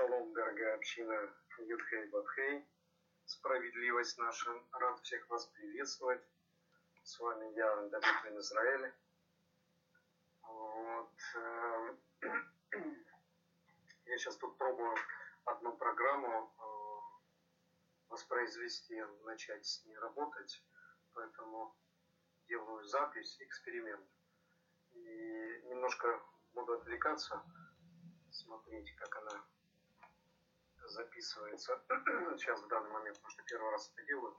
Шалом, дорогая община Юдхей Бадхей. Справедливость наша. Рад всех вас приветствовать. С вами я, Давид Бен Израиль. Вот. э, Я сейчас тут пробую одну программу э, воспроизвести, начать с ней работать. Поэтому делаю запись, эксперимент. И немножко буду отвлекаться, смотреть, как она записывается сейчас в данный момент, потому что первый раз это делаю.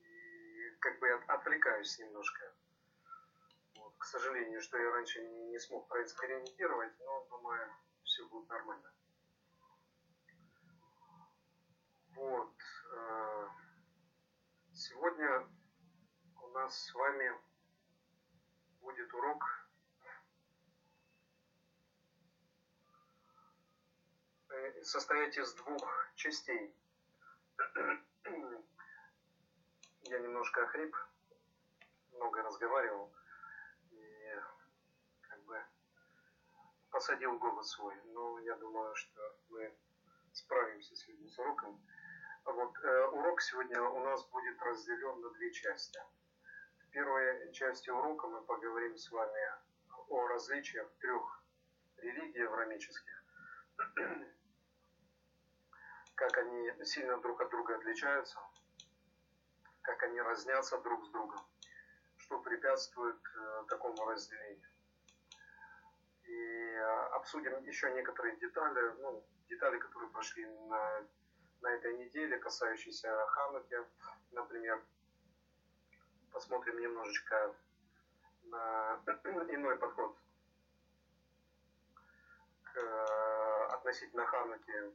И как бы от- отвлекаюсь немножко. Вот. К сожалению, что я раньше не, не смог проэкспериментировать, но думаю, все будет нормально. Вот. э, Сегодня у нас с вами будет урок состоять из двух частей. Я немножко охрип, много разговаривал и как бы посадил голос свой. Но я думаю, что мы справимся сегодня с уроком. Вот, э, урок сегодня у нас будет разделен на две части. В первой части урока мы поговорим с вами о различиях трех религий аврамических, как они сильно друг от друга отличаются, как они разнятся друг с другом, что препятствует э, такому разделению. И э, обсудим еще некоторые детали, ну, детали, которые прошли на, на этой неделе, касающиеся Хануки, например. Посмотрим немножечко на иной подход к, э, относительно Хануки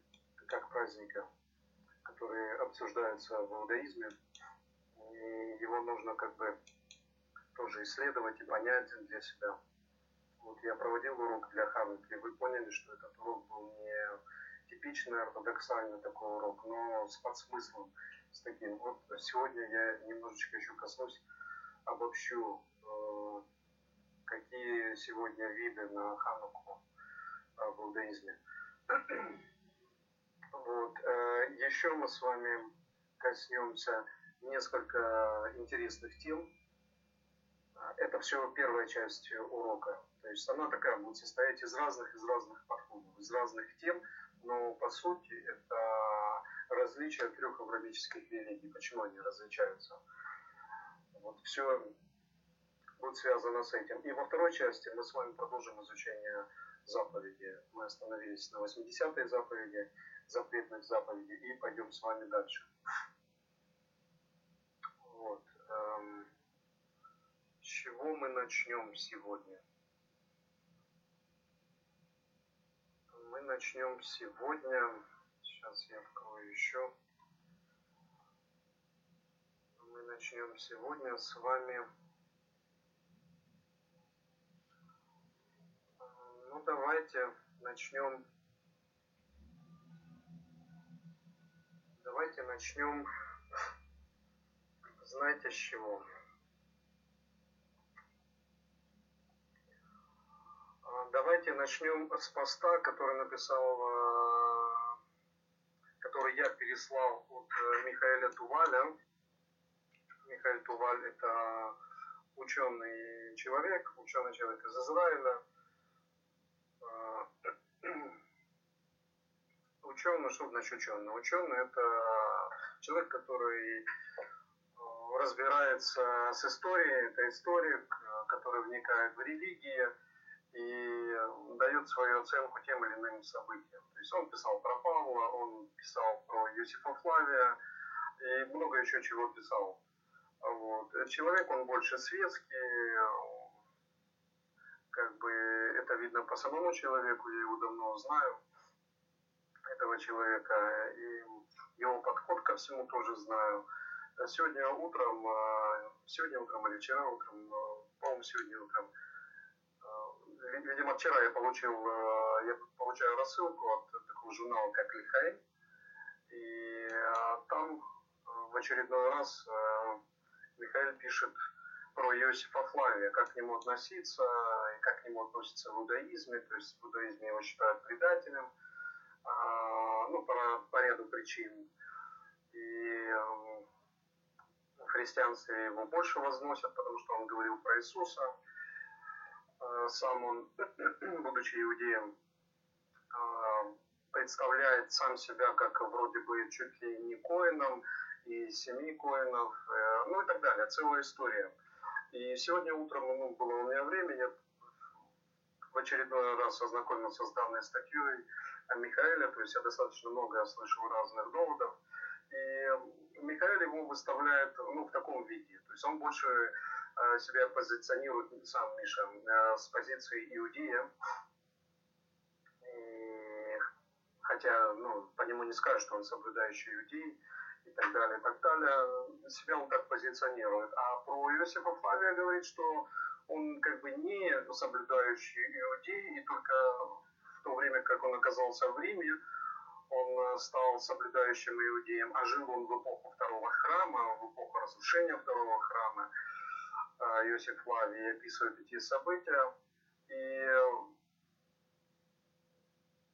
как праздника, который обсуждается в иудаизме. И его нужно как бы тоже исследовать и понять для себя. Вот я проводил урок для Хануки, и вы поняли, что этот урок был не типичный ортодоксальный такой урок, но с подсмыслом, с таким. Вот сегодня я немножечко еще коснусь, обобщу, э, какие сегодня виды на Хануку э, в иудаизме. Вот. э, Еще мы с вами коснемся несколько интересных тем. А, Это все первая часть урока. То есть она такая будет состоять из разных, из разных подходов, из разных тем, но по сути это различия трех аврамических религий. Почему они различаются? Вот все будет связано с этим. И во второй части мы с вами продолжим изучение заповеди. Мы остановились на 80-й заповеди, запретных заповедей, и пойдем с вами дальше. Вот. эм, С чего мы начнем сегодня? Мы начнем сегодня. Сейчас я открою еще. Мы начнем сегодня с вами. Ну, давайте начнем. Давайте начнем. Знаете с чего? А, Давайте начнем с поста, который написал, э, который я переслал от э, Михаэля Туваля. Михаил Туваль это ученый человек, ученый человек из Израиля. Ученый, что значит ученый? Ученый это человек, который э, разбирается с историей, это историк, который вникает в религии и дает свою оценку тем или иным событиям. То есть он писал про Павла, он писал про Юсифа Флавия и много еще чего писал. Вот. Человек, он больше светский, как бы это видно по самому человеку, я его давно знаю, этого человека, и его подход ко всему тоже знаю. Сегодня утром, э, сегодня утром или вчера утром, по-моему, сегодня утром, ви- видимо, вчера я получил, э, я получаю рассылку от такого журнала, как Лихай, и там в очередной раз Михаил пишет про Иосифа Флавия, как к нему относиться, и как к нему относятся в иудаизме. То есть в иудаизме его считают предателем, а, ну, по, по ряду причин. И в христианстве его больше возносят, потому что он говорил про Иисуса. А, сам он, будучи иудеем, а, представляет сам себя как вроде бы чуть ли не коином, и семи коинов, э, ну и так далее, целая история. И сегодня утром ну, было у меня время, я в очередной раз ознакомился с данной статьей о Михаиле, то есть я достаточно много слышал разных доводов, и Михаил его выставляет ну, в таком виде, то есть он больше э, себя позиционирует, сам Миша, э, с позиции иудея, хотя ну, по нему не скажешь, что он соблюдающий иудей, и так далее, и так далее. Себя он так позиционирует. А про Иосифа Флавия говорит, что он как бы не соблюдающий иудей, и только то время, как он оказался в Риме, он стал соблюдающим иудеем, а жил он в эпоху второго храма, в эпоху разрушения второго храма. А, Иосиф Флавий описывает эти события. И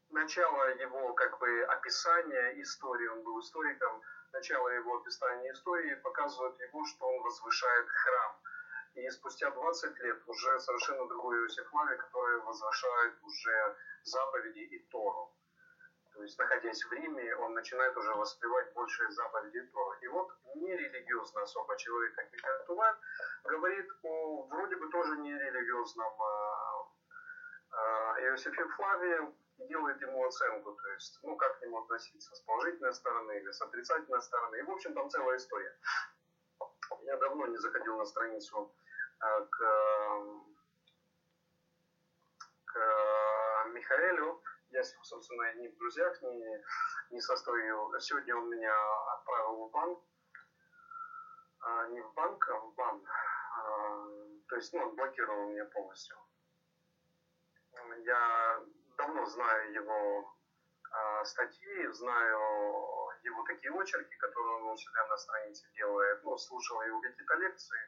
начало его как бы описания истории, он был историком, начало его описания истории показывает его, что он возвышает храм. И спустя 20 лет уже совершенно другой Иосиф Флавий, который возвышает уже заповеди и Тору. То есть, находясь в Риме, он начинает уже воспевать большие заповеди Тору. И вот нерелигиозно особо человек, как Михаил Туваль, говорит о вроде бы тоже нерелигиозном а, а, Иосифе Флавии, и делает ему оценку, то есть, ну, как к нему относиться, с положительной стороны или с отрицательной стороны. И, в общем, там целая история. Я давно не заходил на страницу э, к, к Михаэлю. Я с ним, собственно, ни в друзьях, ни, не состою. Сегодня он меня отправил в банк. А, не в банк, а в бан. А, то есть, ну, он блокировал меня полностью. Я давно знаю его статьи, знаю его такие очерки, которые он у себя на странице делает, ну, слушал его какие-то лекции.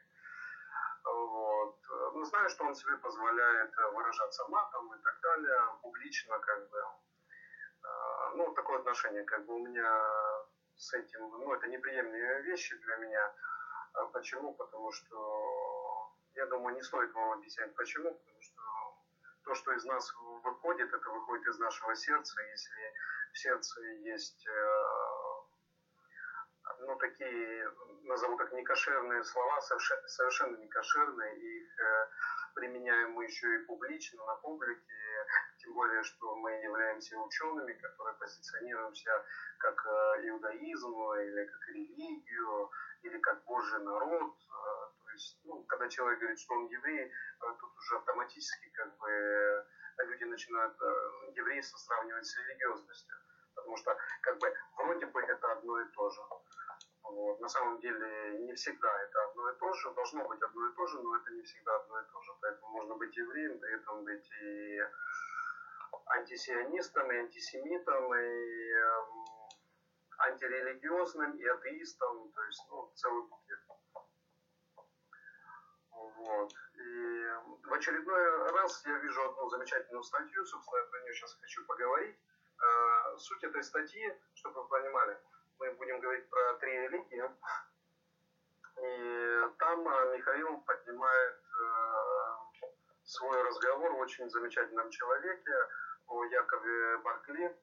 Вот. Ну, знаю, что он себе позволяет выражаться матом и так далее, публично, как бы. Э, ну, такое отношение, как бы у меня с этим, ну, это неприемлемые вещи для меня. Почему? Потому что, я думаю, не стоит вам объяснять, почему, потому что то, что из нас выходит, это выходит из нашего сердца. Если в сердце есть э, ну, такие, назову так, некошерные слова, совершенно, некошерные, их э, применяем мы еще и публично, на публике, тем более, что мы являемся учеными, которые позиционируемся как э, иудаизм, или как религию, или как Божий народ, есть, ну, когда человек говорит, что он еврей, э, тут уже автоматически как бы люди начинают э, еврейство сравнивать с религиозностью. Потому что как бы вроде бы это одно и то же. Вот. На самом деле не всегда это одно и то же, должно быть одно и то же, но это не всегда одно и то же. Поэтому можно быть евреем, при этом быть и антисионистом, и антисемитом, и эм, антирелигиозным, и атеистом, то есть ну, целый букет. Вот. И в очередной раз я вижу одну замечательную статью, собственно, я про нее сейчас хочу поговорить. А, суть этой статьи, чтобы вы понимали, мы будем говорить про три религии. И там а, Михаил поднимает а, свой разговор о очень замечательном человеке, о Якове Баркли.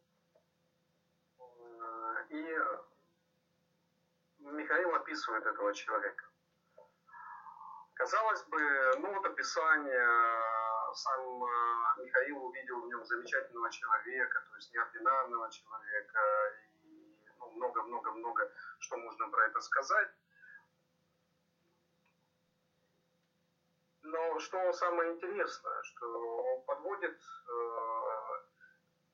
И Михаил описывает этого человека. Казалось бы, ну вот описание, сам э, Михаил увидел в нем замечательного человека, то есть неординарного человека, и много-много-много, что можно про это сказать. Но что самое интересное, что он подводит, э,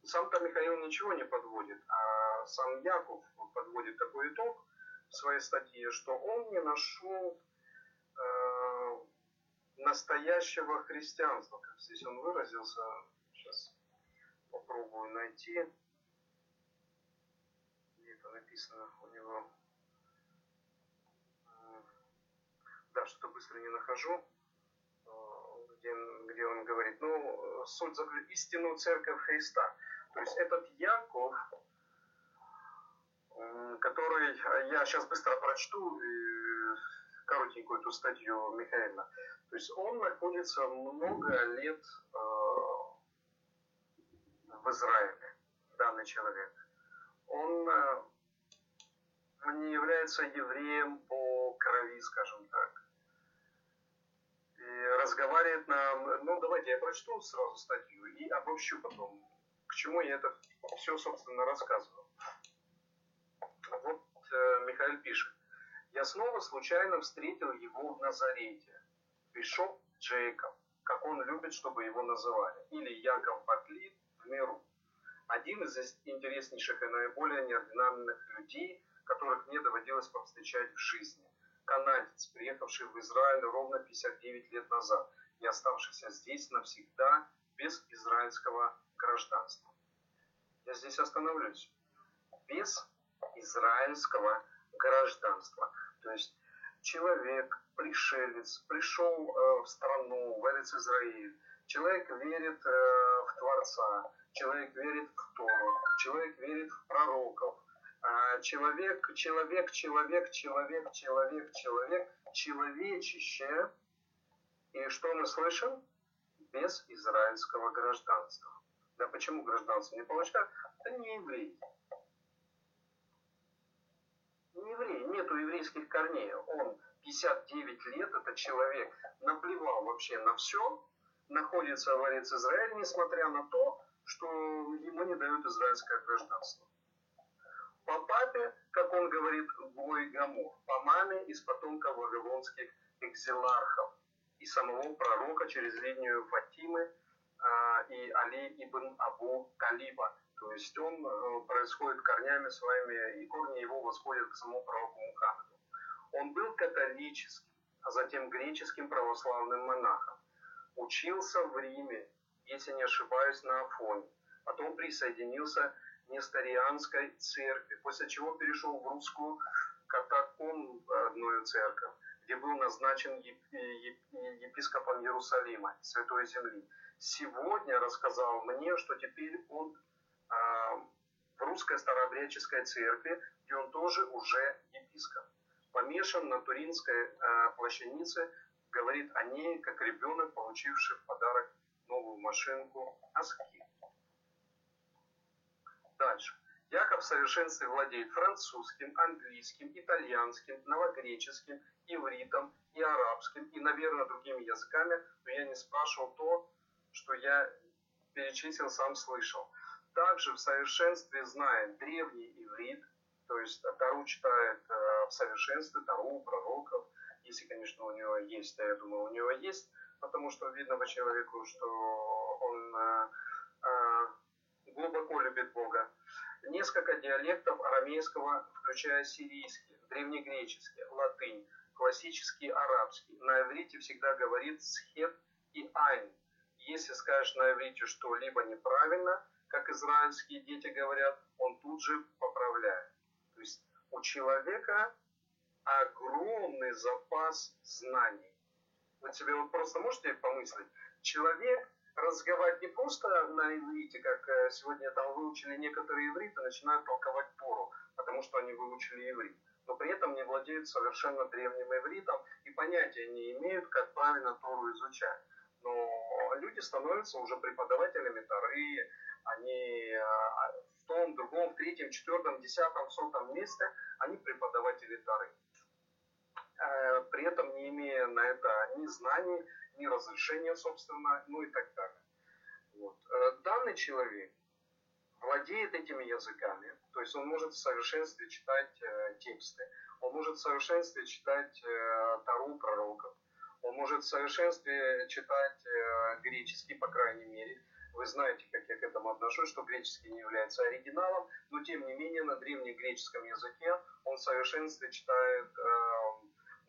сам-то Михаил ничего не подводит, а сам Яков подводит такой итог в своей статье, что он не нашел э, настоящего христианства, как здесь он выразился. Сейчас попробую найти. Где это написано у него? да, что-то быстро не нахожу, где, где он говорит, ну, суть заключается, истинную церковь Христа. То есть этот Яков, который, я сейчас быстро прочту, коротенькую эту статью Михаила. То есть он находится много лет э, в Израиле, данный человек. Он э, не является евреем по крови, скажем так. И разговаривает на... Ну, давайте я прочту сразу статью и обобщу потом, к чему я это все, собственно, рассказывал. Вот э, Михаил пишет. Я снова случайно встретил его в Назарете. Пришел Джейкоб, как он любит, чтобы его называли, или Яков Батлит в миру. Один из интереснейших и наиболее неординарных людей, которых мне доводилось повстречать в жизни. Канадец, приехавший в Израиль ровно 59 лет назад и оставшийся здесь навсегда без израильского гражданства. Я здесь остановлюсь. Без израильского гражданства. То есть человек, пришелец, пришел э, в страну, в Израиль, человек верит э, в Творца, человек верит в Тору, человек верит в пророков, а человек, человек, человек, человек, человек, человек, человечище. И что мы слышим? Без израильского гражданства. Да почему гражданство не получают? Это не евреи не еврей, нету еврейских корней. Он 59 лет, этот человек наплевал вообще на все, находится в Арец Израиль, несмотря на то, что ему не дают израильское гражданство. По папе, как он говорит, Гой Гамор, по маме из потомков вавилонских экзилархов и самого пророка через линию Фатимы а, и Али ибн Абу Талиба, то есть он э, происходит корнями своими, и корни его восходят к самому пророку Мухаммеду. Он был католическим, а затем греческим православным монахом. Учился в Риме, если не ошибаюсь, на Афоне. Потом присоединился к Несторианской церкви, после чего перешел в русскую катакомбную церковь, где был назначен епископом Иерусалима, Святой Земли. Сегодня рассказал мне, что теперь он в русской старообрядческой церкви, где он тоже уже епископ. Помешан на туринской э, плащанице, говорит о ней, как ребенок, получивший в подарок новую машинку Аски. Дальше. Яков в совершенстве владеет французским, английским, итальянским, новогреческим, ивритом и арабским, и, наверное, другими языками, но я не спрашивал то, что я перечислил, сам слышал также в совершенстве знает древний иврит, то есть Тару читает э, в совершенстве, Тару, пророков, если, конечно, у него есть, я думаю, у него есть, потому что видно по человеку, что он э, э, глубоко любит Бога. Несколько диалектов арамейского, включая сирийский, древнегреческий, латынь, классический арабский. На иврите всегда говорит схет и айн. Если скажешь на иврите что-либо неправильно – как израильские дети говорят, он тут же поправляет. То есть у человека огромный запас знаний. Вы себе вот просто можете помыслить, человек разговаривает не просто на иврите, как э, сегодня там выучили некоторые ивриты, начинают толковать Тору, потому что они выучили иврит. Но при этом не владеют совершенно древним ивритом и понятия не имеют, как правильно Тору изучать. Но люди становятся уже преподавателями Торы, они а, в том, другом, в третьем, четвертом, десятом, сотом месте, они преподаватели Тары. Э, при этом не имея на это ни знаний, ни разрешения, собственно, ну и так далее. Вот. Э, данный человек владеет этими языками, то есть он может в совершенстве читать э, тексты, он может в совершенстве читать Тару пророков, он может в совершенстве читать греческий, по крайней мере, вы знаете, как я к этому отношусь, что греческий не является оригиналом, но тем не менее на древнегреческом языке он в совершенстве читает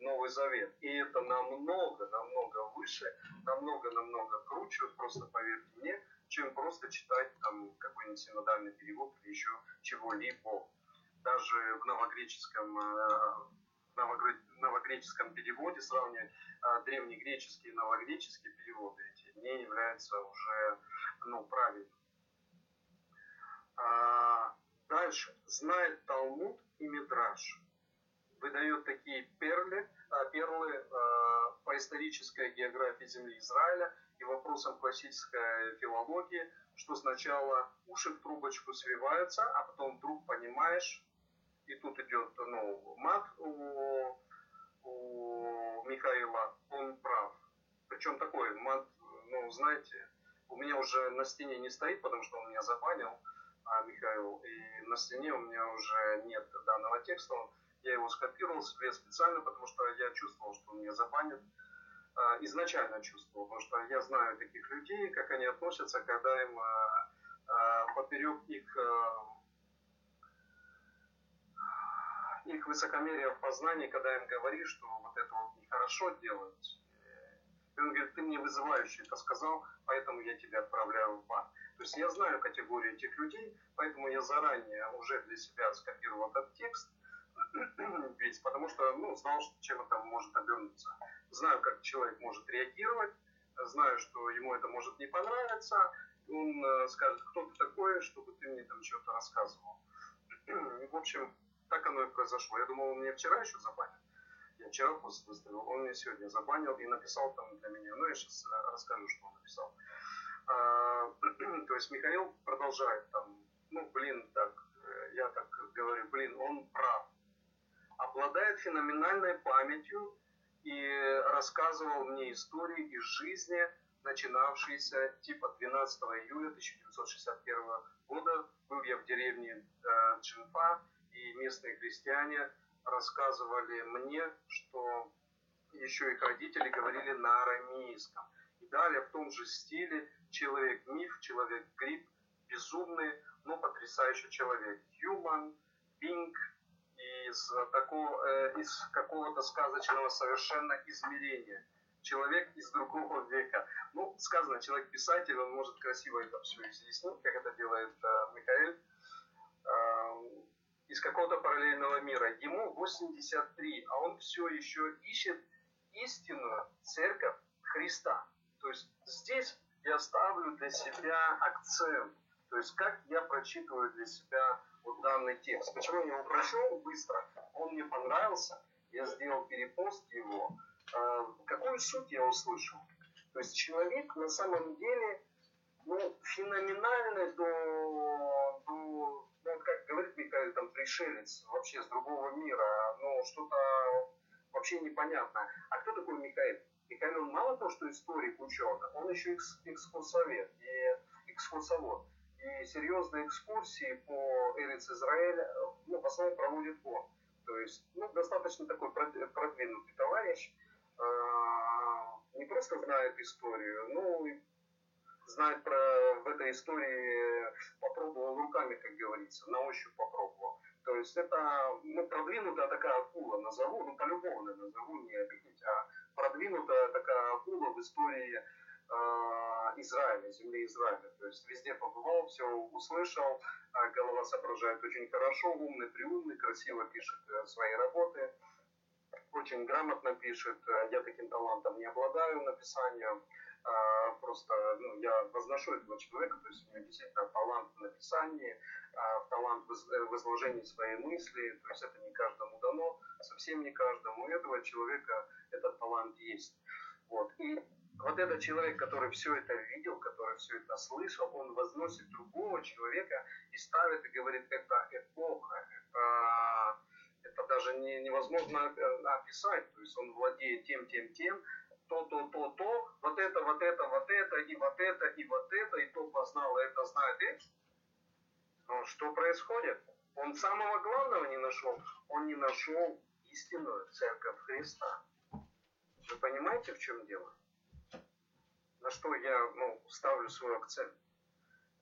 Новый Завет. И это намного, намного выше, намного, намного круче, просто поверьте мне, чем просто читать там какой-нибудь синодальный перевод или еще чего-либо. Даже в новогреческом, э, в новогреческом переводе, сравнивать а, древнегреческий и новогреческий переводы эти не является уже ну, правильным. А, дальше. Знает Талмуд и Мидраш. Выдает такие перли, а, перлы а, по исторической географии земли Израиля и вопросам классической филологии, что сначала уши в трубочку свиваются, а потом вдруг понимаешь, и тут идет ну, мат у, у Михаила, он прав. Причем такой мат, ну, знаете, у меня уже на стене не стоит, потому что он меня забанил, а Михаил, и на стене у меня уже нет данного текста, я его скопировал себе специально, потому что я чувствовал, что он меня забанит, а, изначально чувствовал, потому что я знаю таких людей, как они относятся, когда им а, а, поперек их их высокомерие в познании, когда им говоришь, что вот это вот нехорошо делать. И он говорит, ты мне вызывающе это сказал, поэтому я тебя отправляю в ад. То есть я знаю категорию этих людей, поэтому я заранее уже для себя скопировал этот текст, ведь потому что ну, знал, что чем это может обернуться. Знаю, как человек может реагировать, знаю, что ему это может не понравиться, он э, скажет, кто ты такой, чтобы ты мне там что-то рассказывал. В общем, так оно и произошло. Я думал, он меня вчера еще забанит. Я вчера пост выставил, он меня сегодня забанил и написал там для меня. Ну, я сейчас э, расскажу, что он написал. А, то есть Михаил продолжает там, ну, блин, так, э, я так говорю, блин, он прав. Обладает феноменальной памятью и рассказывал мне истории из жизни, начинавшиеся типа 12 июля 1961 года. Был я в деревне э, Джинфа, и местные христиане рассказывали мне, что еще их родители говорили на арамейском. И далее в том же стиле человек-миф, человек-гриб, безумный, но потрясающий человек. Human, being, из, такого, э, из какого-то сказочного совершенно измерения. Человек из другого века. Ну, сказано, человек-писатель, он может красиво это все изъяснить, как это делает э, Михаил. Э, из какого-то параллельного мира. Ему 83, а он все еще ищет истинную церковь Христа. То есть здесь я ставлю для себя акцент. То есть как я прочитываю для себя вот данный текст. Почему я его прочел быстро? Он мне понравился. Я сделал перепост его. А, какую суть я услышал? То есть человек на самом деле ну, феноменальный до, до ну, как говорит Михаил, там, пришелец вообще с другого мира, ну, что-то вообще непонятно. А кто такой Михаил? Михаил, он мало того, что историк, ученый, он еще экскурсовед и экскурсовод. И серьезные экскурсии по Эриц Израиля, ну, в основном проводит он. То есть, ну, достаточно такой продвинутый товарищ, а, не просто знает историю, ну, знает про в этой истории, попробовал руками, как говорится, на ощупь попробовал. То есть это ну, продвинутая такая акула, назову, ну по-любому назову, не обидеть, а продвинутая такая акула в истории Израиля, земли Израиля. То есть везде побывал, все услышал, а голова соображает очень хорошо, умный, приумный, красиво пишет э, свои работы, очень грамотно пишет. Я таким талантом не обладаю написанием а, просто ну, я возношу этого человека, то есть у него действительно талант в написании, а, талант в изложении своей мысли, то есть это не каждому дано, совсем не каждому, у этого человека этот талант есть. Вот. И вот этот человек, который все это видел, который все это слышал, он возносит другого человека и ставит и говорит, это эпоха, это, это даже не, невозможно э, описать, то есть он владеет тем, тем, тем, то, то, то, то, вот это, вот это, вот это, и вот это, и вот это, и то познал, и это знает, и... Но что происходит? Он самого главного не нашел. Он не нашел истинную церковь Христа. Вы понимаете, в чем дело? На что я ну, ставлю свой акцент?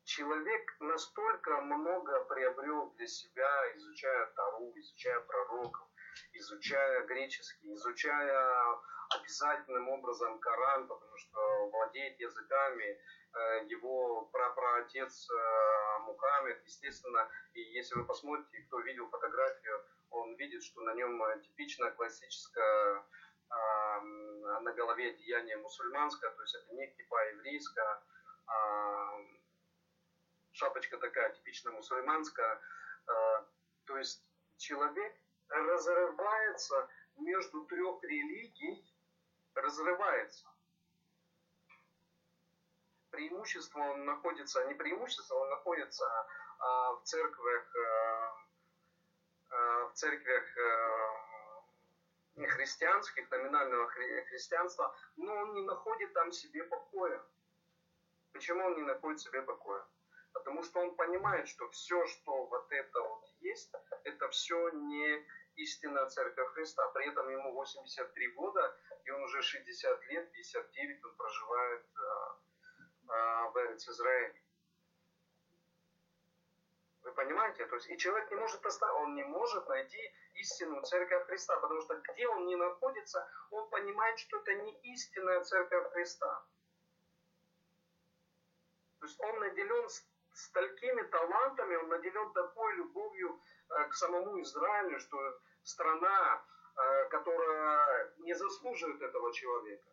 Человек настолько много приобрел для себя, изучая Тару, изучая пророков, изучая греческий, изучая обязательным образом Коран, потому что владеет языками. Э, его прапраотец э, Мухаммед, естественно, и если вы посмотрите, кто видел фотографию, он видит, что на нем типичная классическая на голове одеяние мусульманское, то есть это не кипа еврейская, а шапочка такая типично мусульманская. То есть человек разрывается между трех религий, разрывается. Преимущество он находится, не преимущество, он находится а, в церквях, а, а, в церквях а, христианских, номинального хри христианства, но он не находит там себе покоя. Почему он не находит себе покоя? Потому что он понимает, что все, что вот это вот есть, это все не истинная церковь Христа. При этом ему 83 года, и он уже 60 лет, 59 он проживает а, а, в Израиле. Вы понимаете? То есть и человек не может он не может найти истинную церковь Христа, потому что где он не находится, он понимает, что это не истинная церковь Христа. То есть он наделен столькими талантами, он наделен такой любовью э, к самому Израилю, что страна, э, которая не заслуживает этого человека.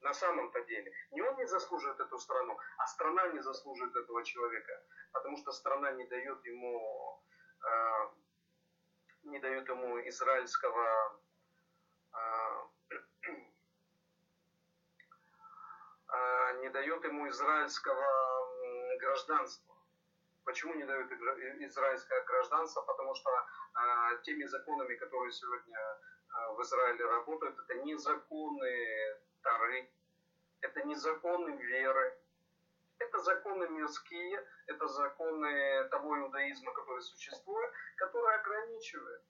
На самом-то деле. Не он не заслуживает эту страну, а страна не заслуживает этого человека. Потому что страна не дает ему, э, не дает ему израильского не дает ему израильского гражданства. Почему не дают израильское гражданство? Потому что а, теми законами, которые сегодня а, в Израиле работают, это не законы Тары, это не законы веры, это законы мирские, это законы того иудаизма, который существует, который ограничивает.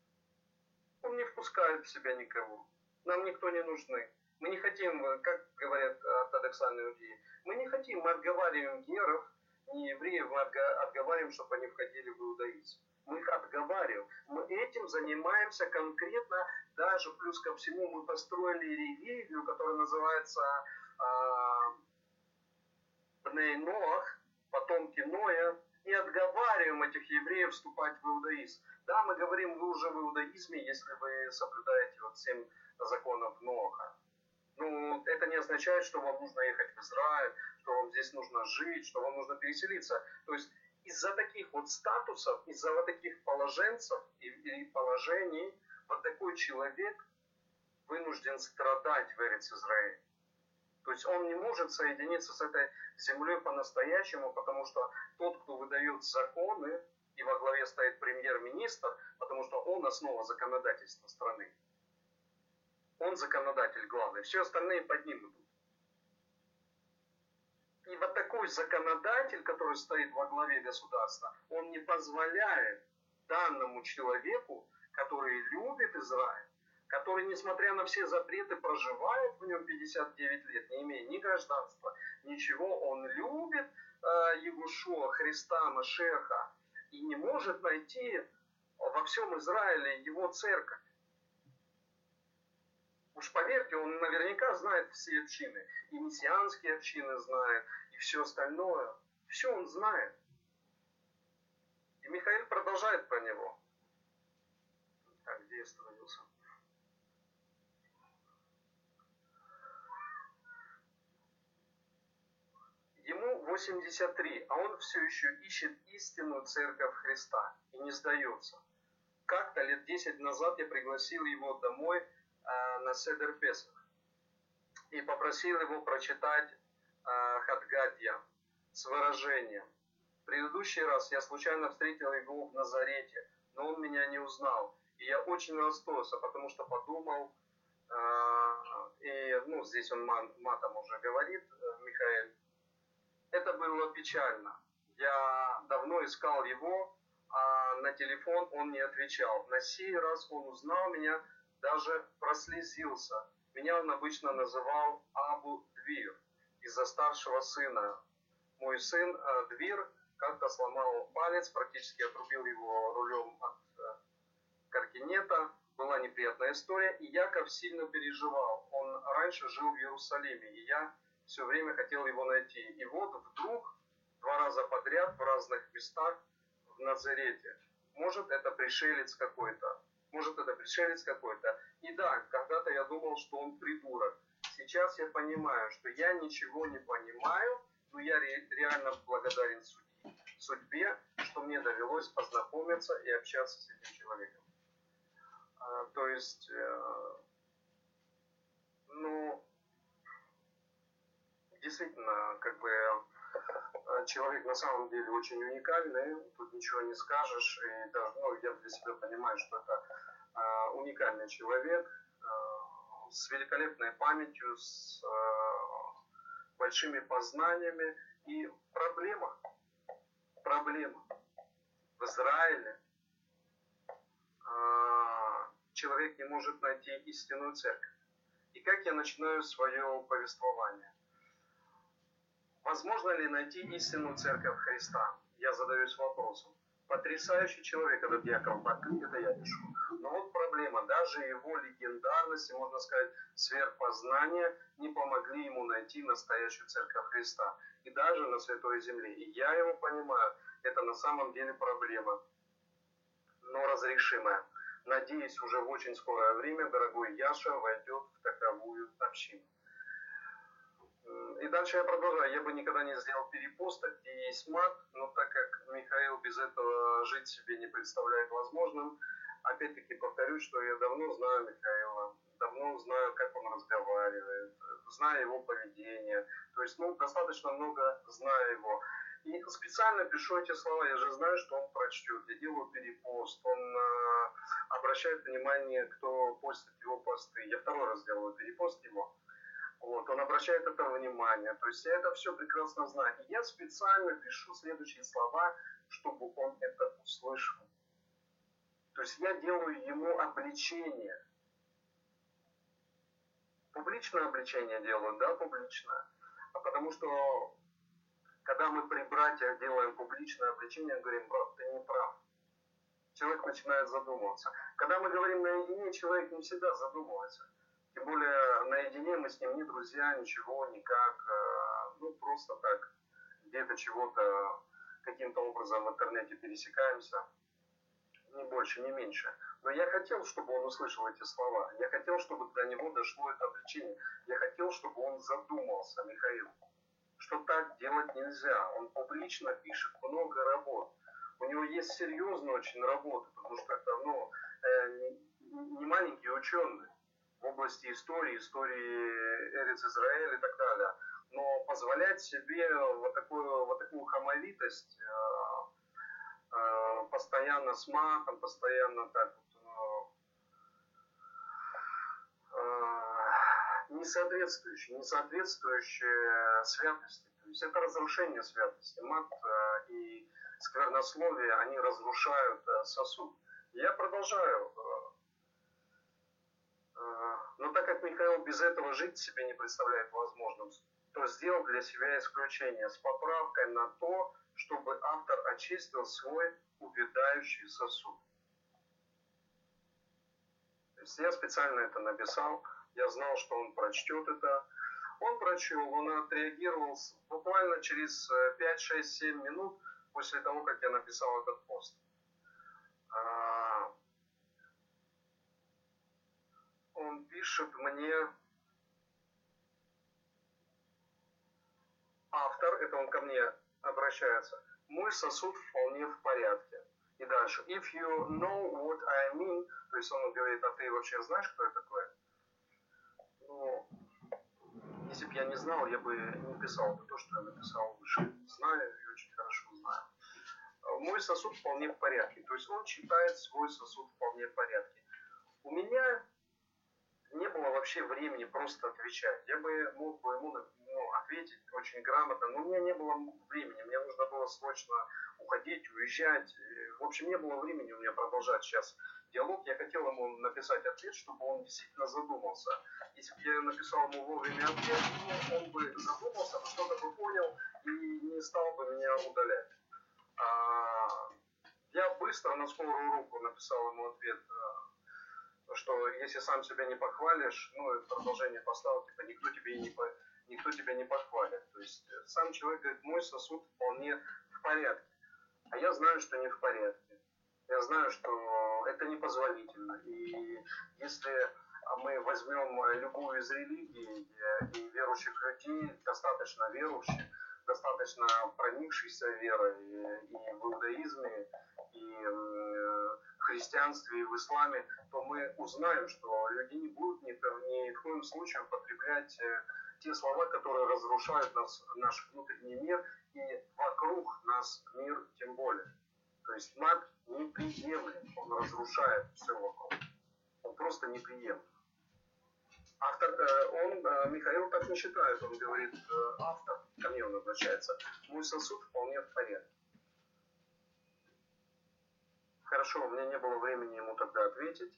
Он не впускает в себя никого. Нам никто не нужны. Мы не хотим, как говорят ортодоксальные иудеи, мы не хотим, мы отговариваем геров, не евреев мы отговариваем, чтобы они входили в иудаизм. Мы их отговариваем. Мы этим занимаемся конкретно, даже плюс ко всему мы построили религию, которая называется э, потомки Ноя, и отговариваем этих евреев вступать в иудаизм. Да, мы говорим, вы уже в иудаизме, если вы соблюдаете вот семь законов Ноаха. Ну, это не означает, что вам нужно ехать в Израиль, что вам здесь нужно жить, что вам нужно переселиться. То есть из-за таких вот статусов, из-за вот таких положенцев и, и положений, вот такой человек вынужден страдать в Эрец Израиль. То есть он не может соединиться с этой землей по-настоящему, потому что тот, кто выдает законы, и во главе стоит премьер-министр, потому что он основа законодательства страны. Он законодатель главный, все остальные под ним идут. И вот такой законодатель, который стоит во главе государства, он не позволяет данному человеку, который любит Израиль, который, несмотря на все запреты, проживает в нем 59 лет, не имея ни гражданства, ничего, он любит э, Егушуа, Христа, Машеха, и не может найти во всем Израиле его церковь. Уж поверьте, он наверняка знает все общины. И мессианские общины знает, и все остальное. Все он знает. И Михаил продолжает про него. Так, где я остановился? Ему 83, а он все еще ищет истинную церковь Христа и не сдается. Как-то лет 10 назад я пригласил его домой на Седер Песах и попросил его прочитать э, Хадгадья с выражением. В предыдущий раз я случайно встретил его в Назарете, но он меня не узнал. И я очень расстроился, потому что подумал, э, и ну, здесь он матом уже говорит, Михаил, это было печально. Я давно искал его, а на телефон он не отвечал. На сей раз он узнал меня, даже прослезился. Меня он обычно называл Абу Двир из-за старшего сына. Мой сын э, Двир как-то сломал палец, практически отрубил его рулем от э, каркинета. Была неприятная история, и Яков сильно переживал. Он раньше жил в Иерусалиме, и я все время хотел его найти. И вот вдруг, два раза подряд в разных местах в Назарете. Может, это пришелец какой-то. Может, это пришелец какой-то. И да, когда-то я думал, что он придурок. Сейчас я понимаю, что я ничего не понимаю, но я ре- реально благодарен судьбе, судьбе, что мне довелось познакомиться и общаться с этим человеком. А, то есть, э, ну, действительно, как бы человек на самом деле очень уникальный, тут ничего не скажешь, и даже, ну, я для себя понимаю, что это э, уникальный человек э, с великолепной памятью, с э, большими познаниями, и проблема, проблема в Израиле э, человек не может найти истинную церковь. И как я начинаю свое повествование? Возможно ли найти истинную церковь Христа? Я задаюсь вопросом. Потрясающий человек этот Яков Бакин, это я пишу. Но вот проблема, даже его легендарность, можно сказать, сверхпознание не помогли ему найти настоящую церковь Христа. И даже на Святой Земле. И я его понимаю, это на самом деле проблема, но разрешимая. Надеюсь, уже в очень скорое время дорогой Яша войдет в таковую общину. И дальше я продолжаю. Я бы никогда не сделал перепоста, где есть мат, но так как Михаил без этого жить себе не представляет возможным, опять-таки повторюсь, что я давно знаю Михаила, давно знаю, как он разговаривает, знаю его поведение. То есть, ну, достаточно много знаю его. И специально пишу эти слова, я же знаю, что он прочтет. Я делаю перепост, он э, обращает внимание, кто постит его посты. Я второй раз делаю перепост его. Вот, он обращает это внимание. То есть я это все прекрасно знаю. И я специально пишу следующие слова, чтобы он это услышал. То есть я делаю ему обличение. Публичное обличение делаю, да, публичное. А потому что, когда мы при братьях делаем публичное обличение, говорим, брат, ты не прав. Человек начинает задумываться. Когда мы говорим наедине, человек не всегда задумывается. Тем более наедине мы с ним не друзья, ничего, никак. Ну, просто так, где-то чего-то каким-то образом в интернете пересекаемся. Ни больше, ни меньше. Но я хотел, чтобы он услышал эти слова. Я хотел, чтобы до него дошло это обличение. Я хотел, чтобы он задумался, Михаил, что так делать нельзя. Он публично пишет много работ. У него есть серьезные очень работы, потому что это, ну, э, не маленькие ученые в области истории, истории Эрец Израиль и так далее. Но позволять себе вот такую, вот такую хамовитость, э, э, постоянно с матом, постоянно так вот, э, не соответствующие, не соответствующие святости. То есть это разрушение святости. Мат и сквернословие, они разрушают сосуд. Я продолжаю но так как Михаил без этого жить себе не представляет возможным, то сделал для себя исключение с поправкой на то, чтобы автор очистил свой увядающий сосуд. То есть я специально это написал, я знал, что он прочтет это. Он прочел, он отреагировал буквально через 5, 6, 7 минут после того, как я написал этот пост. А, он пишет мне, автор, это он ко мне обращается, мой сосуд вполне в порядке. И дальше, if you know what I mean, то есть он говорит, а ты вообще знаешь, кто я такой? Ну, если бы я не знал, я бы не писал то, что я написал выше. Знаю и очень хорошо знаю. Мой сосуд вполне в порядке. То есть он считает свой сосуд вполне в порядке. У меня не было вообще времени просто отвечать. Я бы мог бы ему ну, ответить очень грамотно, но у меня не было времени. Мне нужно было срочно уходить, уезжать. В общем, не было времени у меня продолжать сейчас диалог. Я хотел ему написать ответ, чтобы он действительно задумался. Если бы я написал ему вовремя ответ, то он бы задумался, что-то бы понял и не стал бы меня удалять. А, я быстро на скорую руку написал ему ответ что если сам себя не похвалишь, ну, продолжение поставил, типа, никто тебе не, по, никто тебя не похвалит. То есть э, сам человек говорит, мой сосуд вполне в порядке. А я знаю, что не в порядке. Я знаю, что это непозволительно. И если мы возьмем любую из религий и верующих людей, достаточно верующих, достаточно проникшихся верой и в иудаизме, и христианстве, и в исламе, то мы узнаем, что люди не будут ни, ни в коем случае употреблять э, те слова, которые разрушают нас, наш внутренний мир, и вокруг нас мир тем более. То есть мат неприемлем, он разрушает все вокруг. Он просто неприемлем. Автор, э, он, э, Михаил так не считает, он говорит, автор, ко мне он обращается, мой сосуд вполне в порядке. Хорошо, у меня не было времени ему тогда ответить.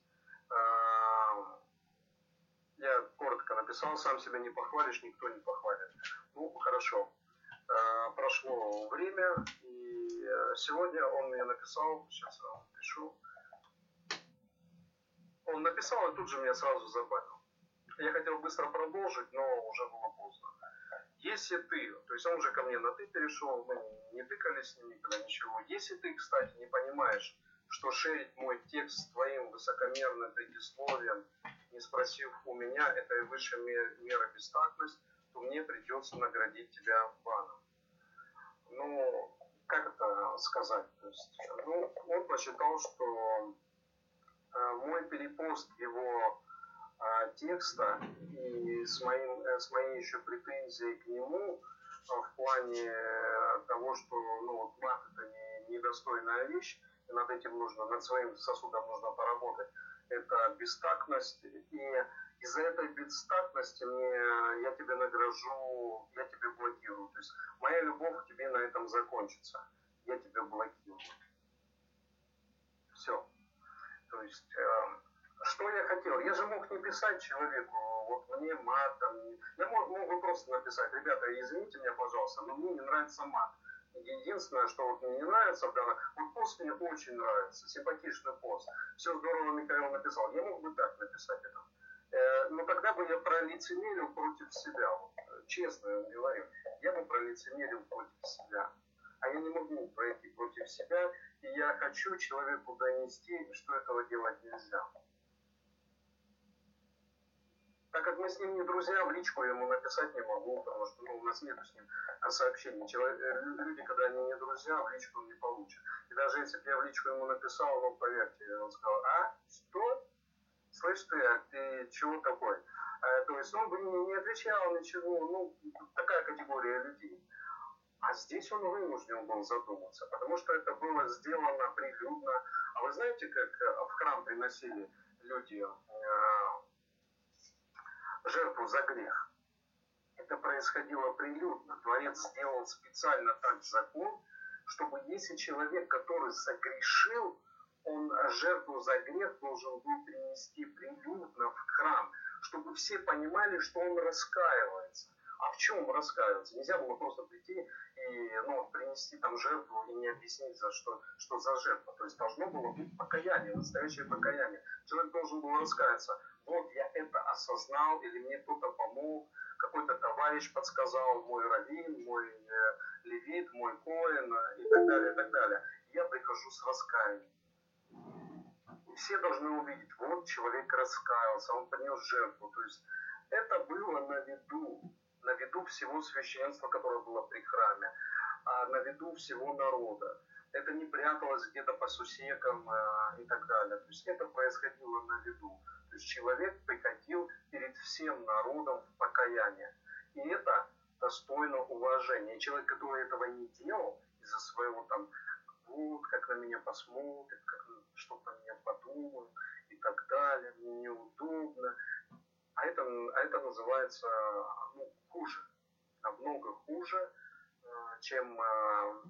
Я коротко написал, сам себя не похвалишь, никто не похвалит. Ну, хорошо. Прошло время, и сегодня он мне написал, сейчас я вам напишу. Он написал и тут же меня сразу забанил. Я хотел быстро продолжить, но уже было поздно. Если ты, то есть он уже ко мне на ты перешел, мы не тыкались с ним никогда, ничего. Если ты, кстати, не понимаешь, что шерить мой текст с твоим высокомерным предисловием, не спросив у меня, это и высшая мера бестактность, то мне придется наградить тебя баном. Ну, как это сказать? То есть, ну, он посчитал, что э, мой перепост его а, текста и с, моим, э, с моей еще претензией к нему а, в плане того, что ну, вот мат это не, недостойная вещь, над этим нужно, над своим сосудом нужно поработать. Это бестактность, и из-за этой бестактности мне, я тебе награжу, я тебе блокирую. То есть моя любовь к тебе на этом закончится. Я тебя блокирую. Все. То есть э, что я хотел? Я же мог не писать человеку, вот мне мат, там, я мог, мог просто написать, ребята, извините меня, пожалуйста, но мне не нравится мат. Единственное, что вот мне не нравится, да, вот пост мне очень нравится, симпатичный пост. Все здорово Михаил написал. Я мог бы так написать это. Э, но тогда бы я пролицемерил против себя. Вот, честно говорю, я бы пролицемерил против себя. А я не могу пройти против себя, и я хочу человеку донести, что этого делать нельзя так как мы с ним не друзья, в личку ему написать не могу, потому что ну, у нас нет с ним сообщений. Человек, э, люди, когда они не друзья, в личку он не получит. И даже если бы я в личку ему написал, ну, поверьте, он сказал, а, что? Слышь ты, а ты чего такой? А, то есть он бы не, не отвечал ничего, ну, такая категория людей. А здесь он вынужден был задуматься, потому что это было сделано прилюдно. А вы знаете, как э, в храм приносили люди э, жертву за грех. Это происходило прилюдно. Творец сделал специально так закон, чтобы если человек, который согрешил, он жертву за грех должен был принести прилюдно в храм, чтобы все понимали, что он раскаивается. А в чем раскаиваться? Нельзя было просто прийти и ну, принести там жертву и не объяснить, за что, что за жертва. То есть должно было быть покаяние, настоящее покаяние. Человек должен был раскаяться вот я это осознал, или мне кто-то помог, какой-то товарищ подсказал, мой раввин, мой э, левит, мой коин э, и так далее, и так далее. Я прихожу с раскаянием. И все должны увидеть, вот человек раскаялся, он принес жертву. То есть это было на виду, на виду всего священства, которое было при храме, а на виду всего народа. Это не пряталось где-то по сусекам э, и так далее. То есть это происходило на виду. Человек приходил перед всем народом в покаяние. И это достойно уважения. Человек, который этого не делал из-за своего там, вот, как на меня посмотрят, как, что про меня подумают и так далее, мне неудобно. А это, а это называется ну, хуже, намного хуже, э, чем э,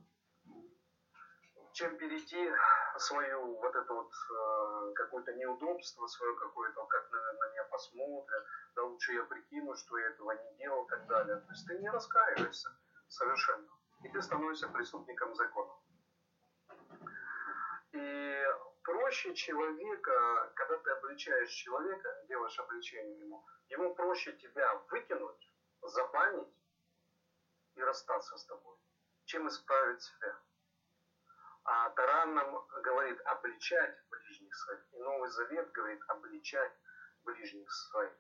чем перейти свою вот это вот э, какое-то неудобство, свое какое-то, как на, на меня посмотрят, да лучше я прикину, что я этого не делал и так далее. То есть ты не раскаиваешься совершенно, и ты становишься преступником закона. И проще человека, когда ты обличаешь человека, делаешь обличение ему, ему проще тебя выкинуть, забанить и расстаться с тобой, чем исправить себя. А Таран нам говорит обличать ближних своих. И Новый Завет говорит обличать ближних своих.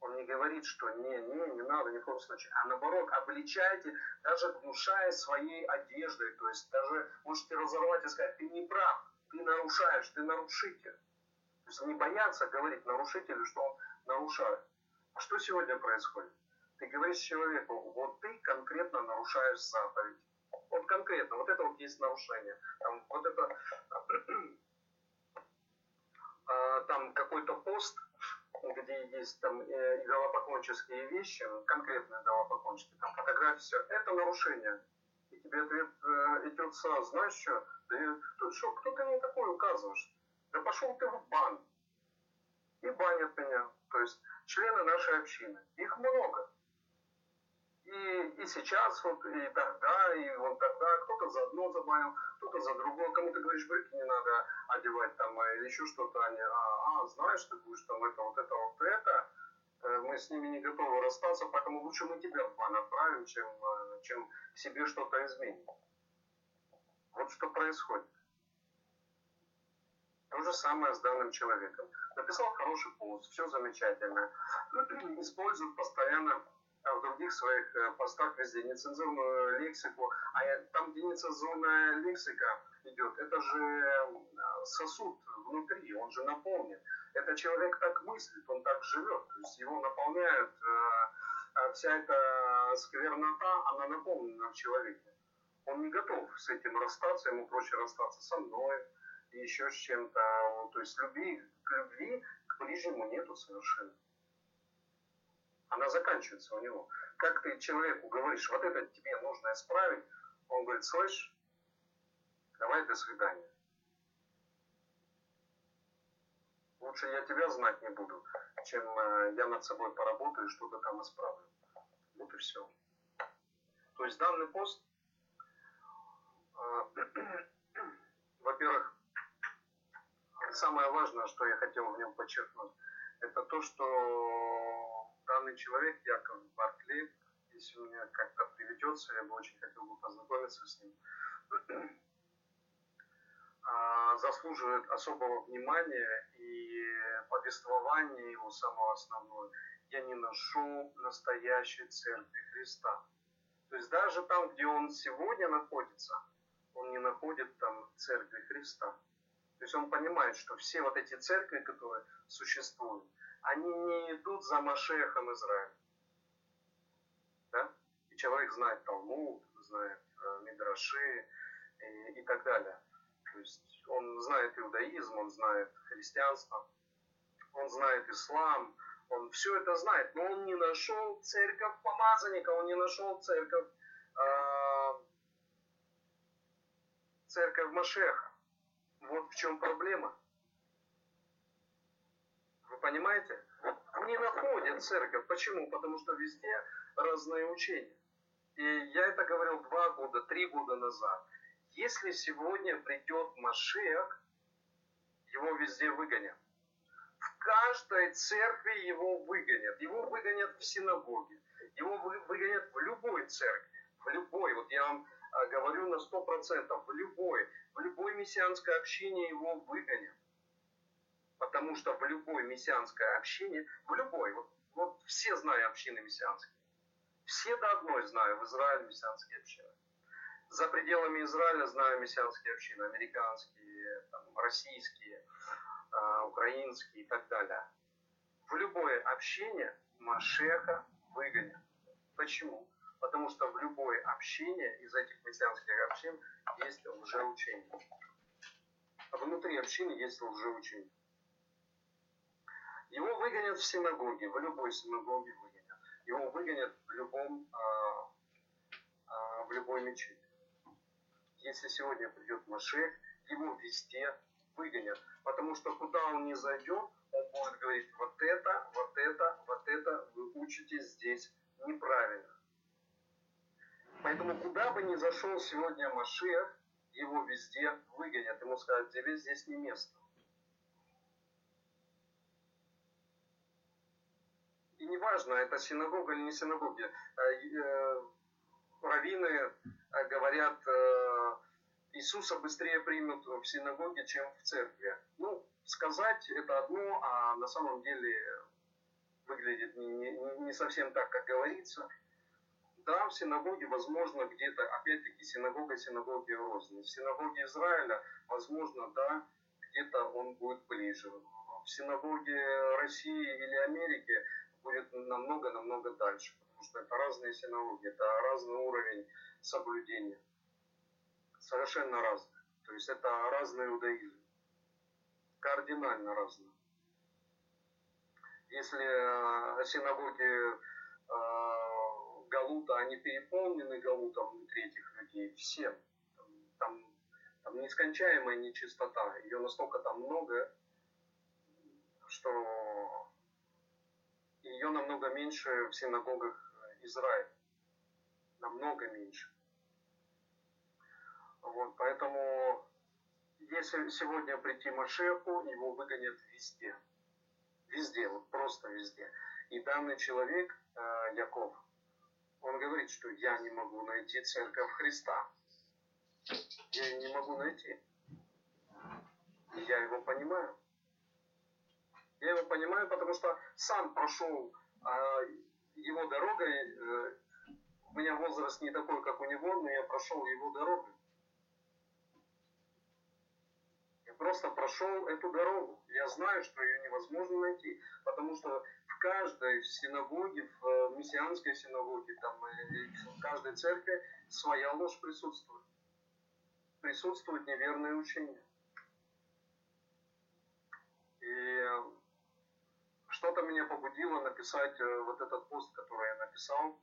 Он не говорит, что не, не, не надо ни в коем случае. А наоборот, обличайте, даже гнушая своей одеждой. То есть даже можете разорвать и сказать, ты не прав, ты нарушаешь, ты нарушитель. То есть они боятся говорить нарушителю, что он нарушает. А что сегодня происходит? Ты говоришь человеку, вот ты конкретно нарушаешь заповедь. Вот конкретно, вот это вот есть нарушение. Там, вот это, а, там какой-то пост, где есть там э, идолопоклонческие вещи, конкретные идолопоклонческие, там фотографии, все, это нарушение. И тебе ответ э, идет сразу, знаешь что, тут что, кто ты мне такой указываешь? Да пошел ты в бан. И банят меня. То есть члены нашей общины. Их много. И, и сейчас, вот, и тогда, и вот тогда, кто-то за одно забанил, кто-то за другое, кому ты говоришь, брюки не надо одевать там, а, или еще что-то, они, а, а, знаешь, ты будешь там это, вот это, вот это, э, мы с ними не готовы расстаться, поэтому лучше мы тебя в бан отправим, чем, э, чем себе что-то изменим. Вот что происходит. То же самое с данным человеком. Написал хороший пост, все замечательно. Использует постоянно а в других своих э, постах везде нецензурную лексику. А там, где нецензурная лексика идет, это же э, сосуд внутри, он же наполнен. Это человек так мыслит, он так живет. То есть его наполняет э, вся эта сквернота, она наполнена в человеке. Он не готов с этим расстаться, ему проще расстаться со мной, и еще с чем-то. То есть любви, к любви к ближнему нету совершенно она заканчивается у него. Как ты человеку говоришь, вот это тебе нужно исправить, он говорит, слышь, давай до свидания. Лучше я тебя знать не буду, чем э, я над собой поработаю и что-то там исправлю. Вот и все. То есть данный пост, э, во-первых, самое важное, что я хотел в нем подчеркнуть, это то, что данный человек, Яков Барклей, если у меня как-то приведется, я бы очень хотел бы познакомиться с ним, а, заслуживает особого внимания и повествования его самого основного. Я не нашел настоящей церкви Христа. То есть даже там, где он сегодня находится, он не находит там церкви Христа. То есть он понимает, что все вот эти церкви, которые существуют, они не идут за Машехом Израиля. Да? И человек знает Талмуд, знает э, Мидраши и, и так далее. То есть он знает иудаизм, он знает христианство, он знает ислам, он все это знает, но он не нашел церковь помазанника, он не нашел церковь, э, церковь Машеха. Вот в чем проблема понимаете? Не находят церковь. Почему? Потому что везде разные учения. И я это говорил два года, три года назад. Если сегодня придет Машех, его везде выгонят. В каждой церкви его выгонят. Его выгонят в синагоге. Его выгонят в любой церкви. В любой. Вот я вам а, говорю на сто процентов. В любой. В любой мессианской общине его выгонят. Потому что в любой мессианское общине, в любой, вот, вот все знаю общины мессианские. Все до одной знаю в Израиле мессианские общины. За пределами Израиля знаю мессианские общины, американские, там, российские, э, украинские и так далее. В любое общение Машеха выгонят. Почему? Потому что в любое общение из этих мессианских общин есть лжеучение. А внутри общины есть лжеучение. Его выгонят в синагоге, в любой синагоге выгонят. Его выгонят в любом, а, а, в любой мечети. Если сегодня придет Машех, его везде выгонят. Потому что куда он не зайдет, он будет говорить, вот это, вот это, вот это вы учите здесь неправильно. Поэтому куда бы ни зашел сегодня Машех, его везде выгонят. Ему скажут, тебе здесь не место. Неважно, это синагога или не синагога. Э, э, раввины э, говорят, Иисуса быстрее примут в синагоге, чем в церкви. Ну, сказать это одно, а на самом деле выглядит не, не, не совсем так, как говорится. Да, в синагоге, возможно, где-то, опять-таки, синагога синагоги рознь. В синагоге Израиля, возможно, да, где-то он будет ближе. В синагоге России или Америки будет намного-намного дальше, потому что это разные синагоги, это разный уровень соблюдения. Совершенно разный. То есть это разный иудаизм. Кардинально разный. Если э, синагоги э, Галута, они переполнены Галутом внутри этих людей, всем. Там, там нескончаемая нечистота. Ее настолько там много, что ее намного меньше в синагогах Израиля. Намного меньше. Вот, поэтому если сегодня прийти Машеху, его выгонят везде. Везде, вот просто везде. И данный человек, э, Яков, он говорит, что я не могу найти церковь Христа. Я не могу найти. И я его понимаю. Я его понимаю, потому что сам прошел а, его дорогой. Э, у меня возраст не такой, как у него, но я прошел его дорогой. просто прошел эту дорогу. Я знаю, что ее невозможно найти, потому что в каждой синагоге, в э, мессианской синагоге, там, в каждой церкви своя ложь присутствует. Присутствует неверное учение. И что-то меня побудило написать э, вот этот пост, который я написал,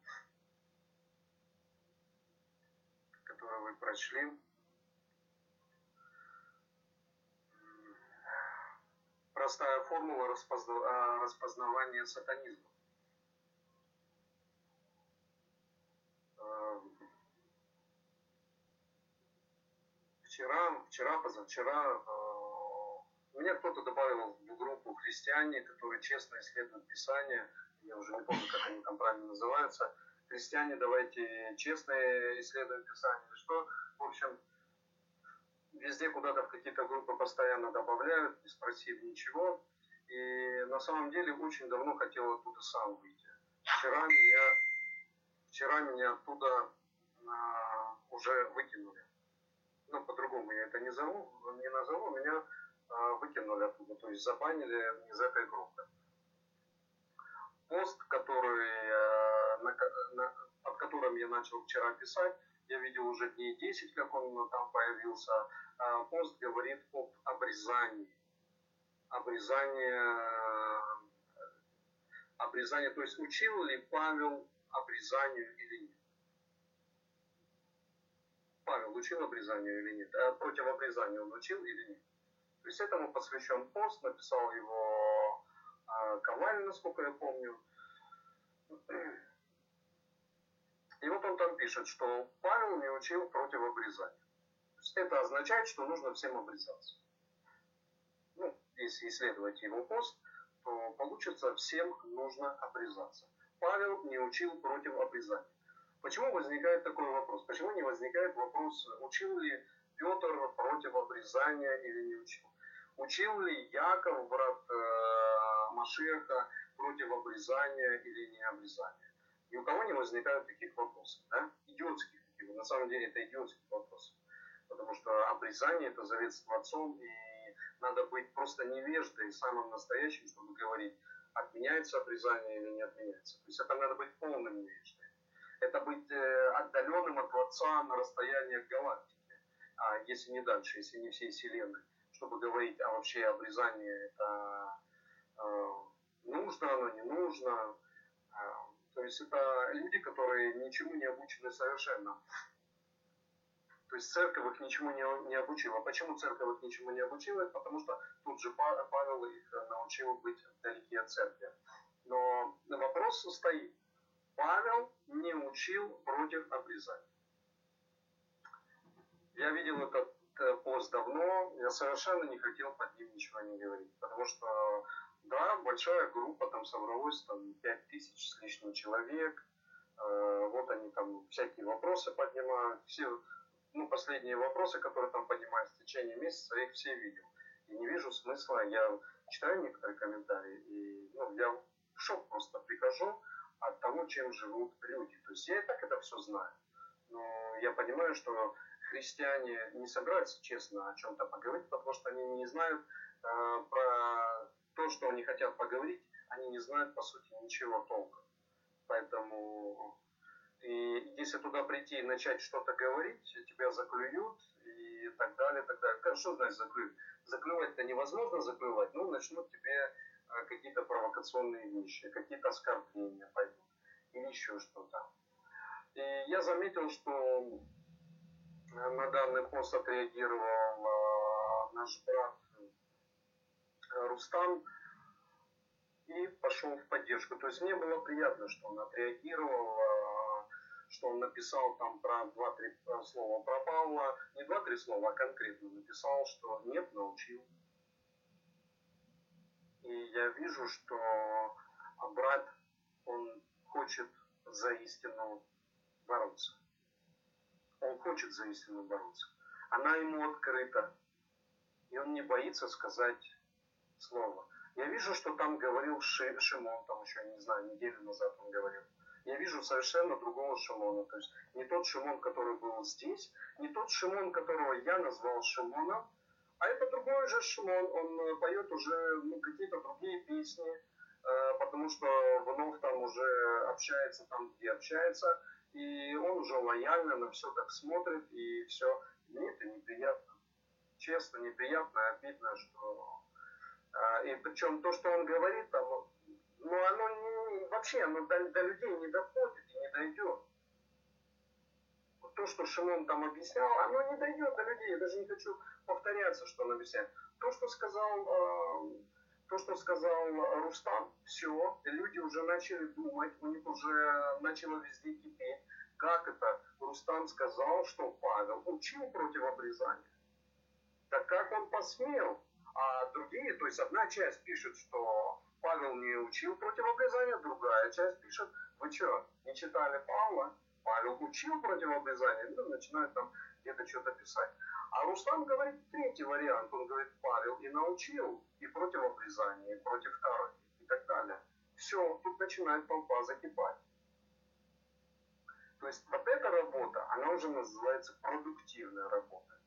который вы прочли. простая формула распозна... распознавания сатанизма. Эм, вчера, вчера, позавчера э, меня кто-то добавил в группу христиане, которые честно исследуют Писание. Я уже не помню, как они там правильно называются. Христиане, давайте честно исследуем Писание. Что, в общем, везде куда-то в какие-то группы постоянно добавляют, не спросив ничего. И на самом деле очень давно хотел оттуда сам выйти. Вчера меня, вчера меня оттуда а, уже выкинули. Ну, по-другому я это не, зову, не назову, меня выкинули оттуда, то есть забанили из этой группы. Пост, который, а, на, на, под которым я начал вчера писать, я видел уже дней 10, как он там появился. А, пост говорит об обрезании. Обрезание, обрезание, то есть учил ли Павел обрезанию или нет? Павел учил обрезанию или нет? А против обрезания он учил или нет? То есть этому посвящен пост, написал его а, Коваль, насколько я помню. И вот он там пишет, что Павел не учил против обрезания. То есть это означает, что нужно всем обрезаться. Ну, если исследовать его пост, то получится, всем нужно обрезаться. Павел не учил против обрезания. Почему возникает такой вопрос? Почему не возникает вопрос, учил ли Петр против обрезания или не учил? Учил ли Яков, брат э, Машеха, против обрезания или не обрезания? ни у кого не возникают таких вопросов, да? идиотских. На самом деле это идиотские вопросы. Потому что обрезание это завет с Творцом, и надо быть просто невеждой, самым настоящим, чтобы говорить, отменяется обрезание или не отменяется. То есть это надо быть полным невеждой. Это быть э, отдаленным от Творца на расстоянии галактики, а если не дальше, если не всей Вселенной, чтобы говорить, а вообще обрезание это э, нужно, оно не нужно, э, то есть это люди, которые ничему не обучены совершенно. То есть церковь их ничему не, не обучила. Почему церковь их ничему не обучила? Потому что тут же Павел их научил быть вдалеке от церкви. Но вопрос стоит. Павел не учил против обрезания. Я видел этот э, пост давно, я совершенно не хотел под ним ничего не говорить, потому что да, большая группа, там собралось там 5 тысяч с лишним человек. Э, вот они там всякие вопросы поднимают. Все ну, последние вопросы, которые там поднимаются в течение месяца, я их все видел. И не вижу смысла, я читаю некоторые комментарии, и ну, я в шок просто прихожу от того, чем живут люди. То есть я и так это все знаю. Но я понимаю, что христиане не собираются честно о чем-то поговорить, потому что они не знают э, про то, что они хотят поговорить, они не знают, по сути, ничего толком. Поэтому и если туда прийти и начать что-то говорить, тебя заклюют и так далее, так далее. Что значит заклюют? Заклювать-то невозможно заклювать, ну, начнут тебе э, какие-то провокационные вещи, какие-то оскорбления пойдут или еще что-то. И я заметил, что на данный пост отреагировал э, наш брат э, Рустам и пошел в поддержку. То есть мне было приятно, что он отреагировал, э, что он написал там про два-три слова про Павла, не два-три слова, а конкретно написал, что нет, научил. И я вижу, что брат, он хочет за истину бороться. Он хочет за истину бороться. Она ему открыта. И он не боится сказать слово. Я вижу, что там говорил Ши, Шимон, там еще, не знаю, неделю назад он говорил. Я вижу совершенно другого Шимона. То есть не тот Шимон, который был здесь, не тот Шимон, которого я назвал Шимоном, а это другой же Шимон. Он э, поет уже ну, какие-то другие песни, э, потому что вновь там уже общается там, где общается и он уже лояльно на все так смотрит, и все. Мне это неприятно. Честно, неприятно, обидно, что... А, и причем то, что он говорит, там, ну, оно не, вообще оно до, до людей не доходит и не дойдет. То, что Шимон там объяснял, оно не дойдет до людей. Я даже не хочу повторяться, что он объясняет. То, что сказал э, то, что сказал Рустам, все, люди уже начали думать, у них уже начало везде кипеть. Как это Рустам сказал, что Павел учил против обрезания? Так как он посмел? А другие, то есть одна часть пишет, что Павел не учил против обрезания, другая часть пишет, вы что, не читали Павла? Павел учил против обрезания, ну, начинают там где-то что-то писать. А Руслан говорит третий вариант. Он говорит, Павел и научил и против обрезания, и против второй, и так далее. Все, тут начинает толпа закипать. То есть вот эта работа, она уже называется продуктивная работа.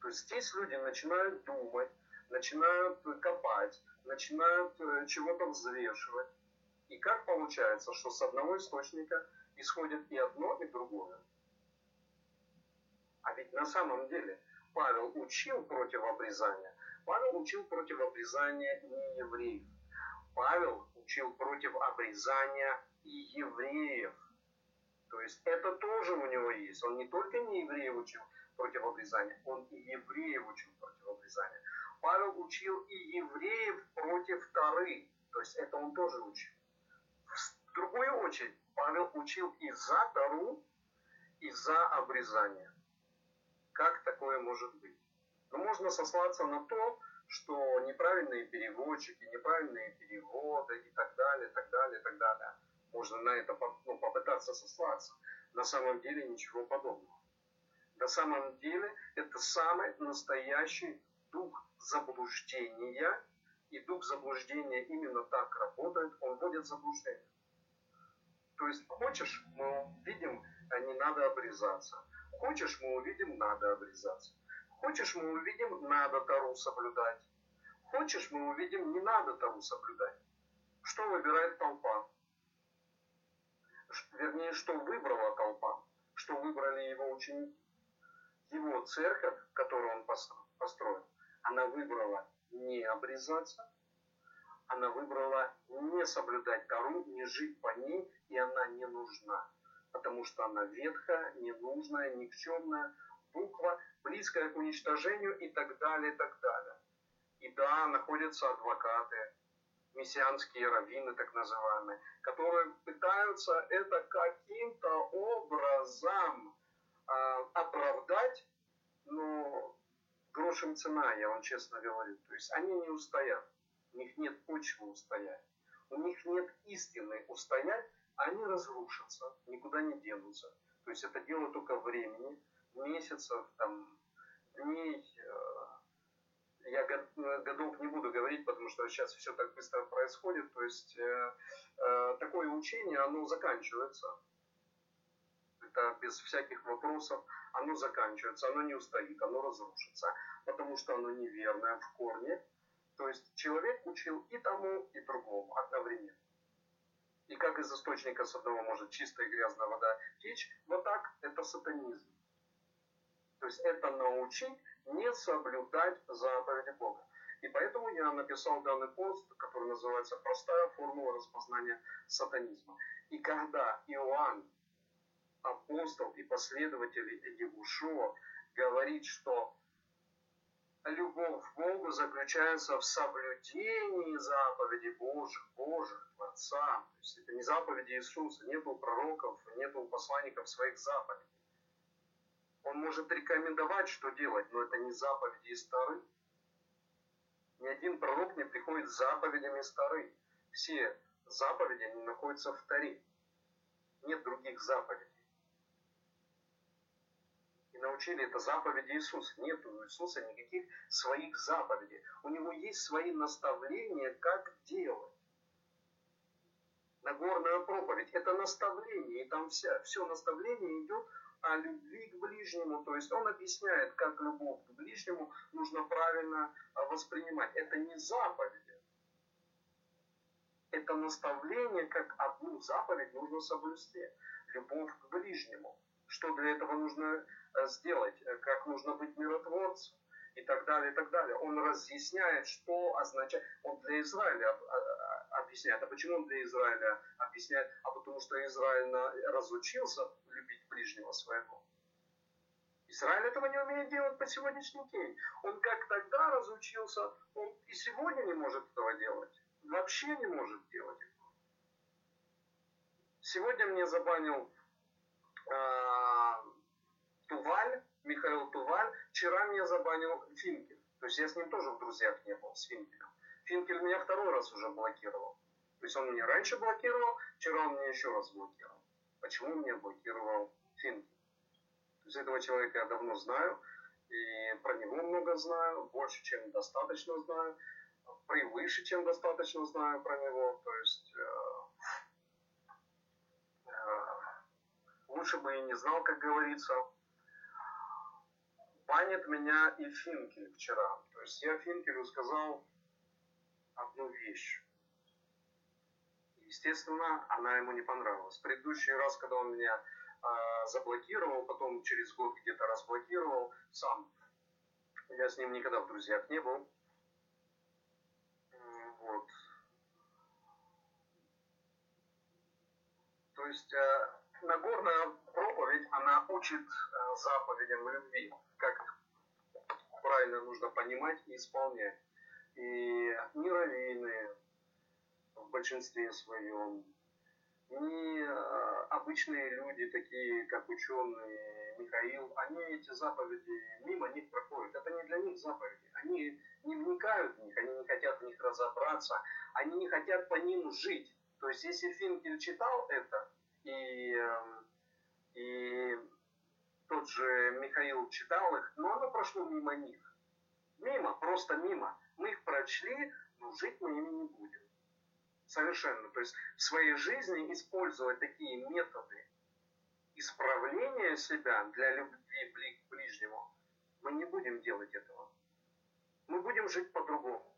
То есть здесь люди начинают думать, начинают копать, начинают э, чего-то взвешивать. И как получается, что с одного источника исходит и одно, и другое. А ведь на самом деле Павел учил против обрезания. Павел учил против обрезания не евреев. Павел учил против обрезания и евреев. То есть это тоже у него есть. Он не только не евреев учил против обрезания, он и евреев учил против обрезания. Павел учил и евреев против Тары. То есть это он тоже учил. В другую очередь, Павел учил и за Тару, и за обрезание. Как такое может быть? Ну, можно сослаться на то, что неправильные переводчики, неправильные переводы и так далее, так далее, так далее. Можно на это ну, попытаться сослаться. На самом деле ничего подобного. На самом деле это самый настоящий дух заблуждения. И дух заблуждения именно так работает, он вводит заблуждение. То есть, хочешь, мы видим, а не надо обрезаться. Хочешь, мы увидим, надо обрезаться. Хочешь, мы увидим, надо Тару соблюдать. Хочешь, мы увидим, не надо Тару соблюдать. Что выбирает толпа? Вернее, что выбрала толпа? Что выбрали его ученики? Его церковь, которую он построил, она выбрала не обрезаться, она выбрала не соблюдать Тару, не жить по ней, и она не нужна потому что она ветхая, ненужная, никчемная, буква, близкая к уничтожению и так далее, и так далее. И да, находятся адвокаты, мессианские раввины так называемые, которые пытаются это каким-то образом э, оправдать, но грошем цена, я вам честно говорю. То есть они не устоят, у них нет почвы устоять, у них нет истины устоять, они разрушатся, никуда не денутся. То есть это дело только времени. месяцев, там, дней, э, я годов не буду говорить, потому что сейчас все так быстро происходит. То есть э, э, такое учение, оно заканчивается. Это без всяких вопросов. Оно заканчивается, оно не устоит, оно разрушится, потому что оно неверное в корне. То есть человек учил и тому, и другому одновременно. И как из источника с одного может чистая и грязная вода течь, вот так это сатанизм. То есть это научить не соблюдать заповеди Бога. И поэтому я написал данный пост, который называется «Простая формула распознания сатанизма». И когда Иоанн, апостол и последователь Егушуа, говорит, что любовь к Богу заключается в соблюдении заповедей Божьих, Божьих, Творца. То есть это не заповеди Иисуса, нету пророков, нету посланников своих заповедей. Он может рекомендовать, что делать, но это не заповеди из Тары. Ни один пророк не приходит с заповедями из Тары. Все заповеди, они находятся в Таре. Нет других заповедей. Научили это заповеди Иисуса. Нет у Иисуса никаких своих заповедей. У него есть свои наставления, как делать. Нагорная проповедь – это наставление, и там вся, все наставление идет о любви к ближнему. То есть он объясняет, как любовь к ближнему нужно правильно а, воспринимать. Это не заповеди. Это наставление, как одну заповедь нужно соблюсти. Любовь к ближнему. Что для этого нужно сделать, э, как нужно быть миротворцем и так далее, и так далее. Он разъясняет, что означает, он для Израиля а, объясняет. А почему он для Израиля объясняет? А потому что Израиль разучился любить ближнего своего. Израиль этого не умеет делать по сегодняшний день. Он как тогда разучился, он и сегодня не может этого делать. Вообще не может делать этого. Сегодня мне забанил э, Туваль, Михаил Туваль. Вчера меня забанил Финкель. То есть я с ним тоже в друзьях не был, с Финкелем. Финкель меня второй раз уже блокировал. То есть он меня раньше блокировал, вчера он меня еще раз блокировал. Почему меня блокировал Финкель? То есть этого человека я давно знаю, и про него много знаю, больше, чем достаточно знаю, превыше, чем достаточно знаю про него. То есть э, э, лучше бы и не знал, как говорится. Банит меня и Финкель вчера. То есть я Финкелю сказал, одну вещь. Естественно, она ему не понравилась. Предыдущий раз, когда он меня э, заблокировал, потом через год где-то разблокировал сам, я с ним никогда в друзьях не был. Вот. То есть э, Нагорная проповедь, она учит э, заповедям любви, как правильно нужно понимать и исполнять и не раввины в большинстве своем, не а, обычные люди, такие как ученые Михаил, они эти заповеди мимо них проходят. Это не для них заповеди. Они не вникают в них, они не хотят в них разобраться, они не хотят по ним жить. То есть, если Финкель читал это, и, эм, и тот же Михаил читал их, но оно прошло мимо них. Мимо, просто мимо мы их прочли, но жить мы ими не будем. Совершенно. То есть в своей жизни использовать такие методы исправления себя для любви к ближнему, мы не будем делать этого. Мы будем жить по-другому.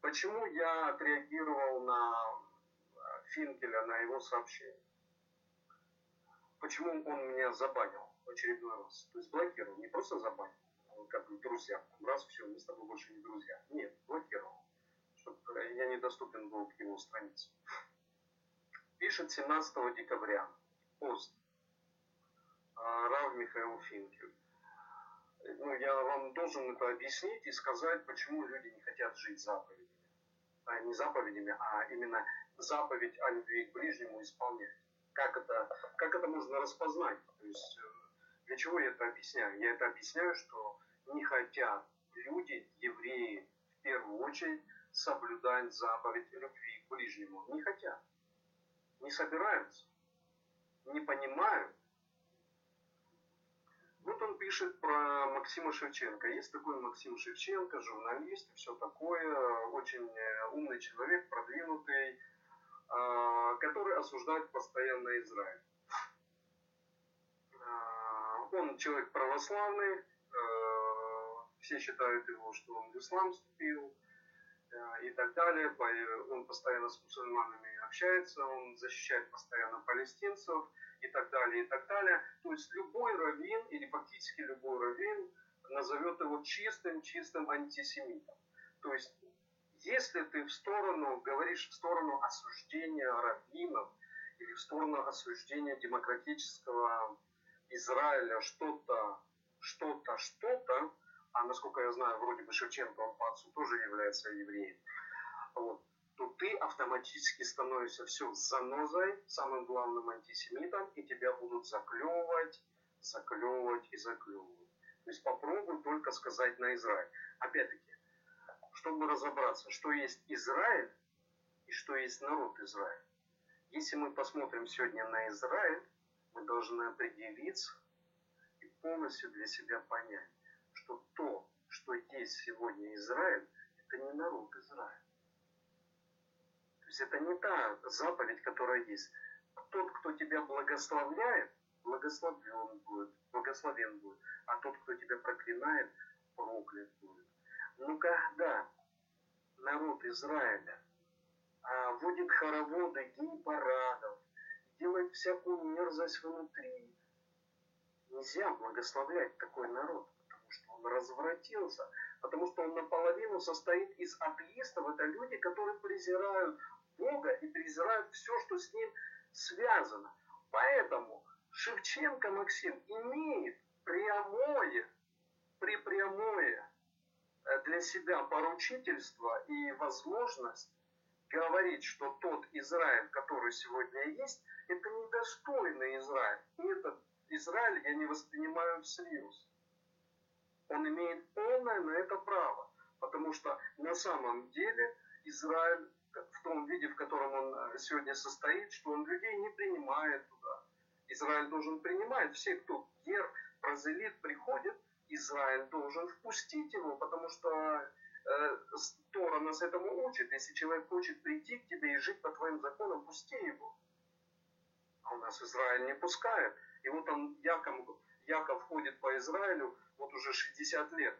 Почему я отреагировал на э, Финкеля, на его сообщение? Почему он меня забанил в очередной раз? То есть блокировал, не просто забанил как бы друзья. Раз, все, мы с тобой больше не друзья. Нет, блокировал. Чтобы я недоступен был к его странице. Пишет 17 декабря. Пост. А, Рав Михаил Финкель. Ну, я вам должен это объяснить и сказать, почему люди не хотят жить заповедями. А не заповедями, а именно заповедь о любви к ближнему исполнять. Как это, как это можно распознать? То есть, э, для чего я это объясняю? Я это объясняю, что не хотят люди, евреи, в первую очередь, соблюдать заповедь любви к ближнему. Не хотят. Не собираются. Не понимают. Вот он пишет про Максима Шевченко. Есть такой Максим Шевченко, журналист, все такое, очень э, умный человек, продвинутый, который осуждает постоянно Израиль. А, он человек православный, э, все считают его, что он в ислам вступил и так далее. Он постоянно с мусульманами общается, он защищает постоянно палестинцев и так далее, и так далее. То есть любой раввин или фактически любой раввин назовет его чистым, чистым антисемитом. То есть если ты в сторону, говоришь в сторону осуждения раввинов или в сторону осуждения демократического Израиля что-то, что-то, что-то, а насколько я знаю, вроде бы Шевченко, он по отцу тоже является евреем, вот, то ты автоматически становишься все занозой, самым главным антисемитом, и тебя будут заклевывать, заклевывать и заклевывать. То есть попробуй только сказать на Израиль. Опять-таки, чтобы разобраться, что есть Израиль и что есть народ Израиль. Если мы посмотрим сегодня на Израиль, мы должны определиться и полностью для себя понять, что то, что есть сегодня Израиль, это не народ Израиль есть это не та заповедь, которая есть. Тот, кто тебя благословляет, благословлен будет, благословен будет. А тот, кто тебя проклинает, проклят будет. Но когда народ Израиля а, вводит хороводы, гей-парадов, делает всякую мерзость внутри, нельзя благословлять такой народ, потому что он развратился, потому что он наполовину состоит из атеистов. Это люди, которые презирают Бога и презирают все, что с ним связано. Поэтому Шевченко Максим имеет прямое, припрямое для себя поручительство и возможность говорить, что тот Израиль, который сегодня есть, это недостойный Израиль. И этот Израиль я не воспринимаю всерьез. Он имеет полное на это право, потому что на самом деле Израиль в том виде, в котором он э, сегодня состоит, что он людей не принимает туда. Израиль должен принимать всех, кто гер, прозелит приходит, Израиль должен впустить его, потому что э, Тора нас этому учит. Если человек хочет прийти к тебе и жить по твоим законам, пусти его. А у нас Израиль не пускает. И вот он, Яков, Яков ходит по Израилю вот уже 60 лет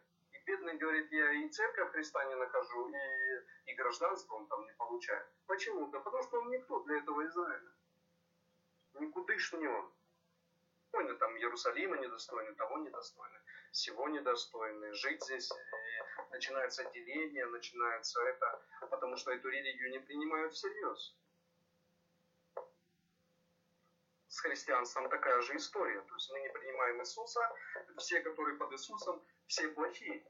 бедный говорит, я и церковь Христа не нахожу, и, и гражданство он там не получает. Почему? Да потому что он никто для этого Израиля. Никудыш не он. Достойны там Иерусалима недостойны, того недостойны, всего недостойны. Жить здесь и начинается деление, начинается это, потому что эту религию не принимают всерьез. С христианством такая же история. То есть мы не принимаем Иисуса, все, которые под Иисусом, все плохие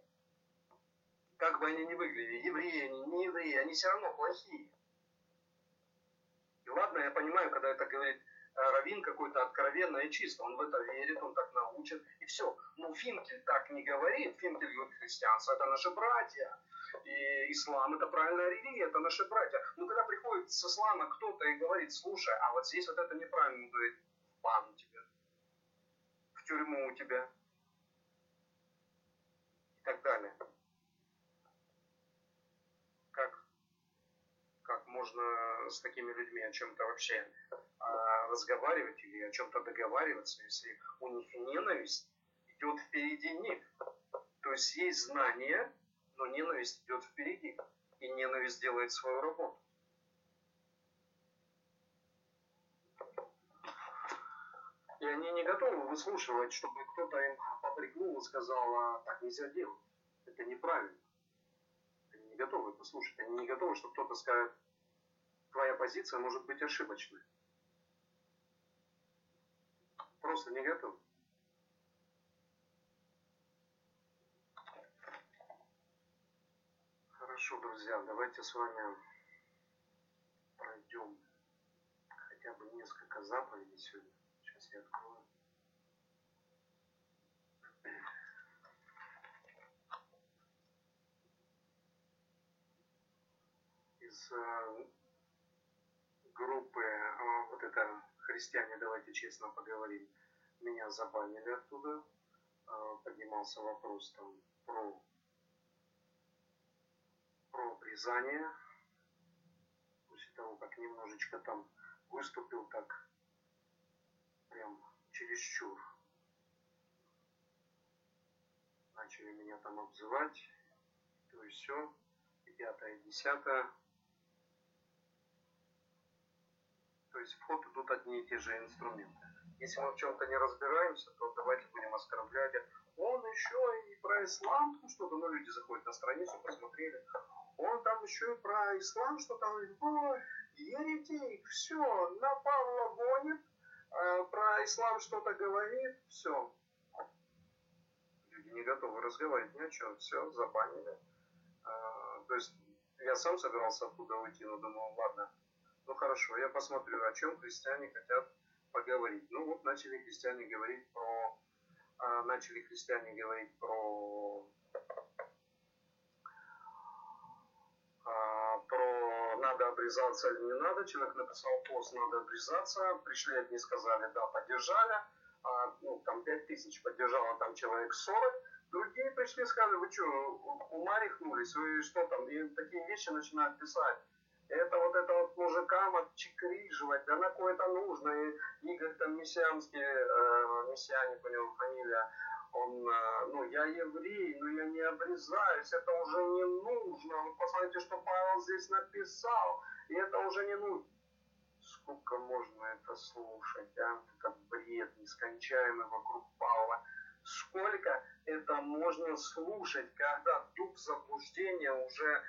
как бы они ни выглядели, евреи они, не евреи, они все равно плохие. И ладно, я понимаю, когда это говорит э, Равин какой-то откровенно и чисто, он в это верит, он так научит, и все. Но Финкель так не говорит, Финкель говорит, христианство это наши братья, и ислам это правильная религия, это наши братья. Но когда приходит с ислама кто-то и говорит, слушай, а вот здесь вот это неправильно, он говорит, в бан тебя, в тюрьму у тебя, и так далее. Можно с такими людьми о чем-то вообще а, разговаривать или о чем-то договариваться, если у них ненависть идет впереди них. То есть есть знание, но ненависть идет впереди. И ненависть делает свою работу. И они не готовы выслушивать, чтобы кто-то им попрекнул и сказал, а так нельзя делать. Это неправильно. Они не готовы послушать. Они не готовы, чтобы кто-то скажет, твоя позиция может быть ошибочной. Просто не готов. Хорошо, друзья, давайте с вами пройдем хотя бы несколько заповедей сегодня. Сейчас я открою. Из э, группы, а, вот это «Христиане, давайте честно поговорим», меня забанили оттуда, э, поднимался вопрос там про, про обрезание. После того, как немножечко там выступил так прям чересчур. Начали меня там обзывать, то есть все, пятое, десятое. То есть в ход идут одни и те же инструменты. Если мы в чем-то не разбираемся, то давайте будем оскорблять. Он еще и про ислам что-то, ну люди заходят на страницу, посмотрели. Он там еще и про ислам что-то. Ой, еретик, все, на Павла гонит, э, про ислам что-то говорит, все. Люди не готовы разговаривать ни о чем, все, забанили. Э, то есть я сам собирался оттуда уйти, но думал, ладно, ну хорошо, я посмотрю, о чем христиане хотят поговорить. Ну вот начали христиане говорить про, а, начали христиане говорить про, а, про надо обрезаться или не надо. Человек написал пост, надо обрезаться. Пришли одни сказали, да, поддержали. А, ну, там 5 тысяч поддержало, там человек 40. Другие пришли сказали, вы что, ума рехнулись, вы что там, и такие вещи начинают писать это вот это вот мужикам отчекриживать, да на кое это нужно. И Игорь там мессианский, э, мессианик у него фамилия, он, э, ну, я еврей, но я не обрезаюсь, это уже не нужно. Вы посмотрите, что Павел здесь написал, и это уже не нужно. Сколько можно это слушать, а? Это бред нескончаемый вокруг Павла. Сколько это можно слушать, когда дух заблуждения уже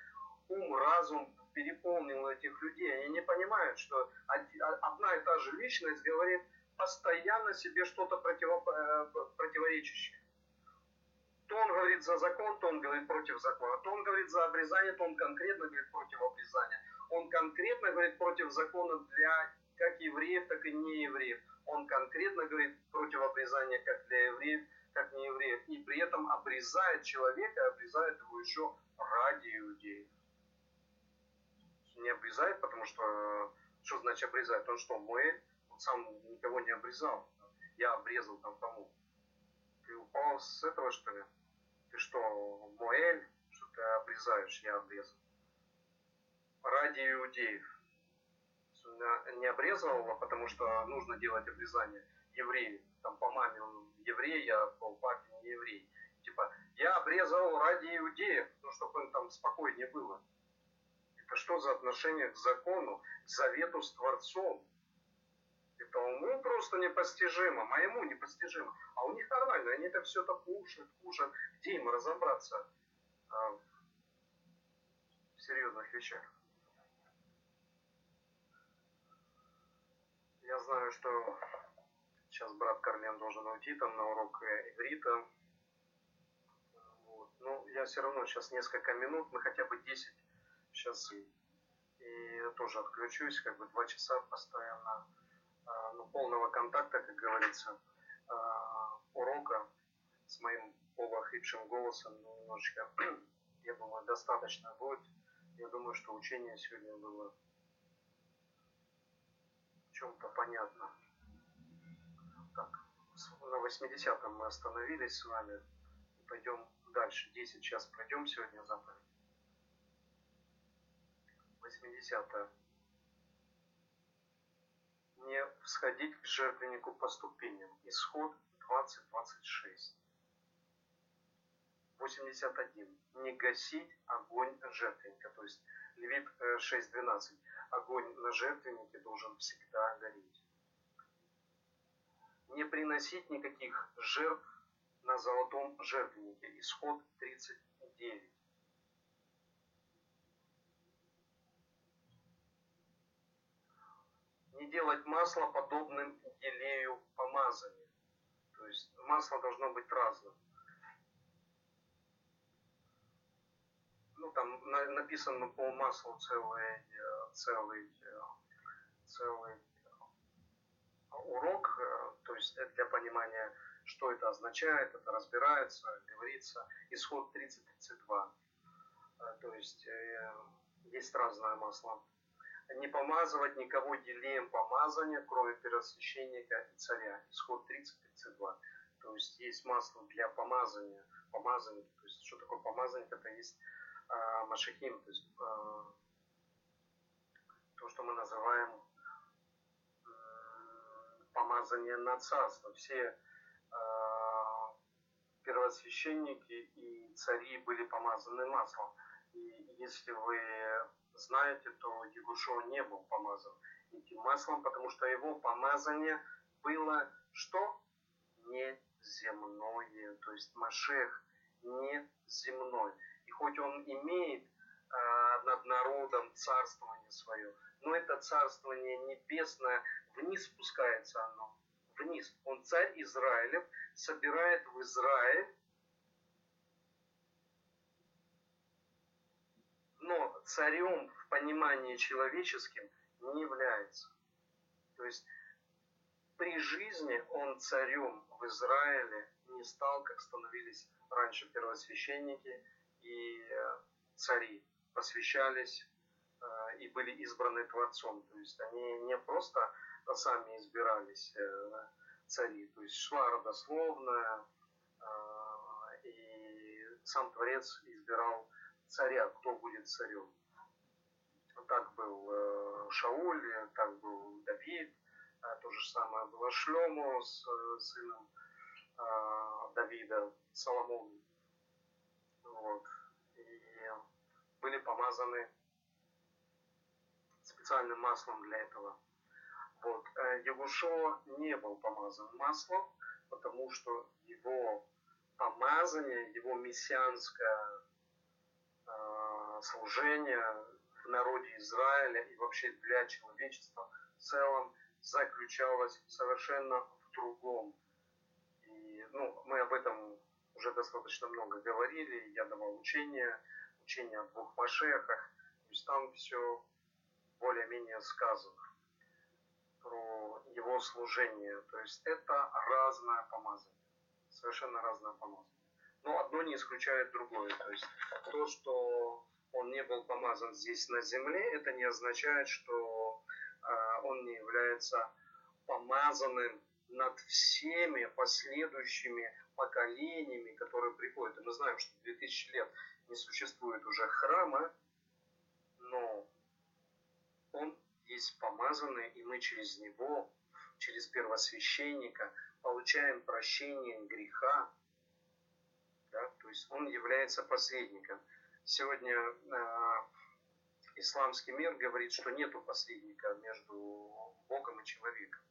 ум, разум переполнил этих людей. Они не понимают, что одна и та же личность говорит постоянно себе что-то э, противоречащее. То он говорит за закон, то он говорит против закона. То он говорит за обрезание, то он конкретно говорит против обрезания. Он конкретно говорит против закона для как евреев, так и не евреев. Он конкретно говорит против обрезания как для евреев, как не евреев. И при этом обрезает человека, обрезает его еще ради иудеев не обрезает, потому что что значит обрезает? Он что, Моэль? Он сам никого не обрезал. Я обрезал там тому. Ты упал с этого, что ли? Ты что, Моэль? Что ты обрезаешь? Я обрезал. Ради иудеев. Не обрезал, потому что нужно делать обрезание евреев. Там по маме он еврей, я по папе не еврей. Типа, я обрезал ради иудеев, ну, чтобы им там спокойнее было. Что за отношение к закону, к завету с Творцом? Это уму просто непостижимо, моему непостижимо. А у них нормально, они это все так кушают, кушают. Где им разобраться а, в серьезных вещах? Я знаю, что сейчас брат Карлен должен уйти там на урок иврита. Вот. Но я все равно сейчас несколько минут, мы хотя бы 10 сейчас и тоже отключусь, как бы два часа постоянно а, ну, полного контакта, как говорится, а, урока с моим полуохрипшим голосом ну, немножечко, я думаю, достаточно будет. Я думаю, что учение сегодня было в чем-то понятно. Так, на 80-м мы остановились с вами. Пойдем дальше. 10 час пройдем сегодня заповедь. 80 Не всходить к жертвеннику по ступеням. Исход 20.26. 81. Не гасить огонь жертвенника. То есть Левит 6.12. Огонь на жертвеннике должен всегда гореть. Не приносить никаких жертв на золотом жертвеннике. Исход 39. Не делать масло подобным елею помазания. То есть масло должно быть разным. Ну, там написано по маслу целый, целый, целый урок, то есть для понимания, что это означает, это разбирается, говорится. Исход 30-32. То есть э, есть разное масло не помазывать никого елеем помазания, кроме первосвященника и царя. Исход 30-32. То есть есть масло для помазания. Помазание, то есть что такое помазание? Это есть а, машахим, то есть а, то, что мы называем помазание на царство. Все а, первосвященники и цари были помазаны маслом. И если вы знаете, то Егушо не был помазан этим маслом, потому что его помазание было что? Не земное, то есть Машех не земной. И хоть он имеет э, над народом царствование свое, но это царствование небесное, вниз спускается оно, вниз. Он царь Израилев, собирает в Израиль, но царем в понимании человеческим не является. То есть при жизни он царем в Израиле не стал, как становились раньше первосвященники и э, цари, посвящались э, и были избраны Творцом. То есть они не просто сами избирались э, цари, то есть шла родословная, и сам Творец избирал царя, кто будет царем. Так был Шауль, так был Давид, то же самое было Шлему с сыном Давида, Соломон. Вот. И были помазаны специальным маслом для этого. Вот. Егушо не был помазан маслом, потому что его помазание, его мессианское э, служение в народе Израиля и вообще для человечества в целом заключалось совершенно в другом. И ну, мы об этом уже достаточно много говорили, я давал учения, учения о двух Машехах, то есть там все более-менее сказано про его служение. То есть это разное помазание, совершенно разное помазание. Но одно не исключает другое. То есть то, что он не был помазан здесь на земле, это не означает, что э, он не является помазанным над всеми последующими поколениями, которые приходят. И мы знаем, что 2000 лет не существует уже храма, но он есть помазанный, и мы через него, через первосвященника, получаем прощение греха. Есть он является посредником. Сегодня э, исламский мир говорит, что нету посредника между Богом и человеком.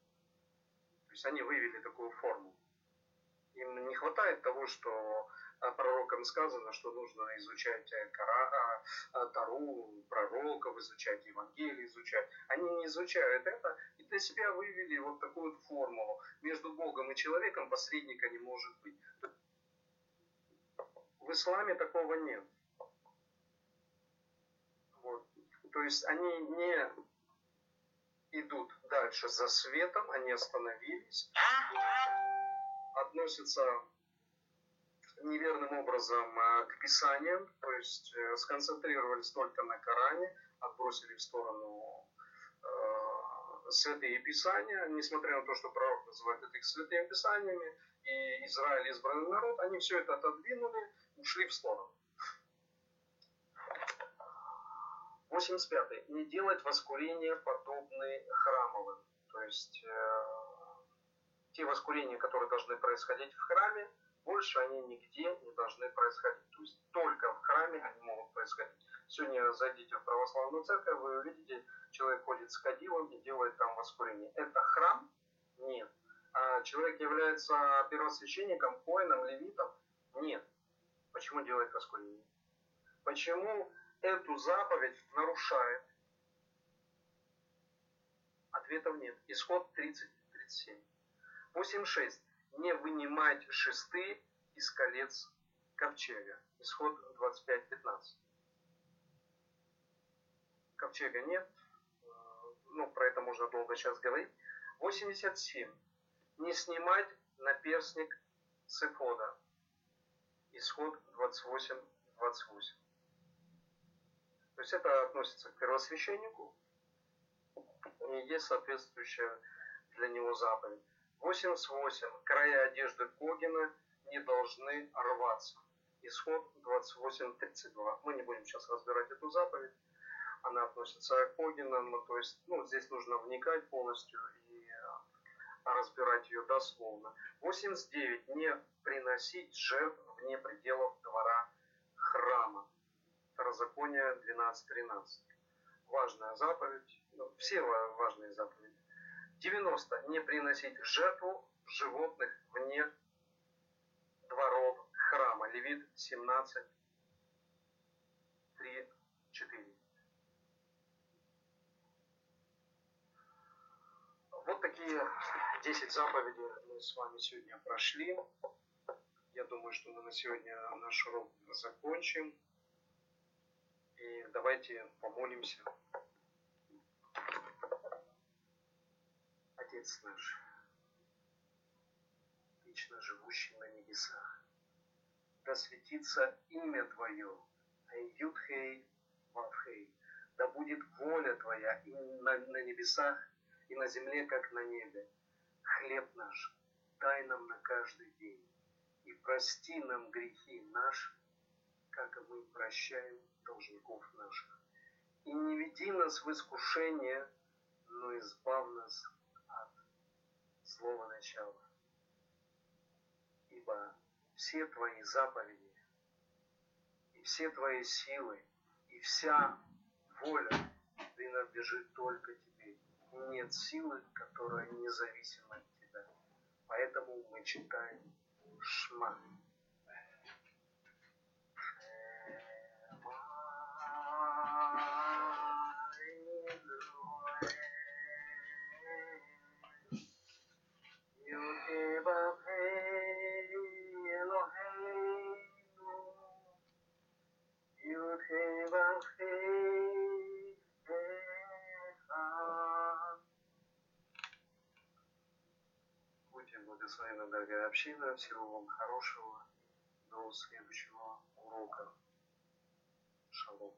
То есть они вывели такую форму. Им не хватает того, что а, пророкам сказано, что нужно изучать э, Кора, а, Тару, пророков, изучать Евангелие, изучать. Они не изучают это и для себя вывели вот такую формулу. Между Богом и человеком посредника не может быть. В исламе такого нет. Вот. То есть они не идут дальше за светом, они остановились, относятся неверным образом э, к Писаниям, то есть э, сконцентрировались только на Коране, отбросили в сторону святые Писания, несмотря на то, что пророк называет это их святыми Писаниями, и Израиль избранный народ, они все это отодвинули, ушли в сторону. 85. Не делать воскурения подобные храмовым. То есть э, те воскурения, которые должны происходить в храме, больше они нигде не должны происходить. То есть только в храме они могут происходить. Сегодня зайдите в православную церковь, вы увидите, человек ходит с кадилом и делает там воскурение. Это храм? Нет. А человек является первосвященником, коином, левитом? Нет. Почему делает воскурение? Почему эту заповедь нарушает? Ответов нет. Исход 30-37. 8.6. Не вынимать шесты из колец ковчега. Исход 25.15. Ковчега нет. Ну, про это можно долго сейчас говорить. 87. Не снимать наперстник с эфода. Исход 28.28. 28. То есть это относится к первосвященнику, и есть соответствующая для него заповедь. 88. Края одежды Когина не должны рваться. Исход 28.32. Мы не будем сейчас разбирать эту заповедь. Она относится к Когинам. То есть, ну, здесь нужно вникать полностью и а, разбирать ее дословно. 89. Не приносить жертв вне пределов двора храма. Второзаконие 12.13. Важная заповедь. Ну, все важные заповеди. 90. Не приносить в жертву животных вне дворов храма. Левит 17, 3, Вот такие 10 заповедей мы с вами сегодня прошли. Я думаю, что мы на сегодня наш урок закончим. И давайте помолимся. Отец наш, вечно живущий на небесах, да светится имя Твое, Ютхей Вавхей, да будет воля Твоя и на, на небесах, и на земле, как на небе. Хлеб наш дай нам на каждый день, и прости нам грехи наши, как и мы прощаем должников наших. И не веди нас в искушение, но избав нас слово начала. Ибо все твои заповеди, и все твои силы, и вся воля принадлежит только тебе. Нет силы, которая независима от тебя. Поэтому мы читаем Шма. Благословена, дорогая община. Всего вам хорошего. До следующего урока. Шалом.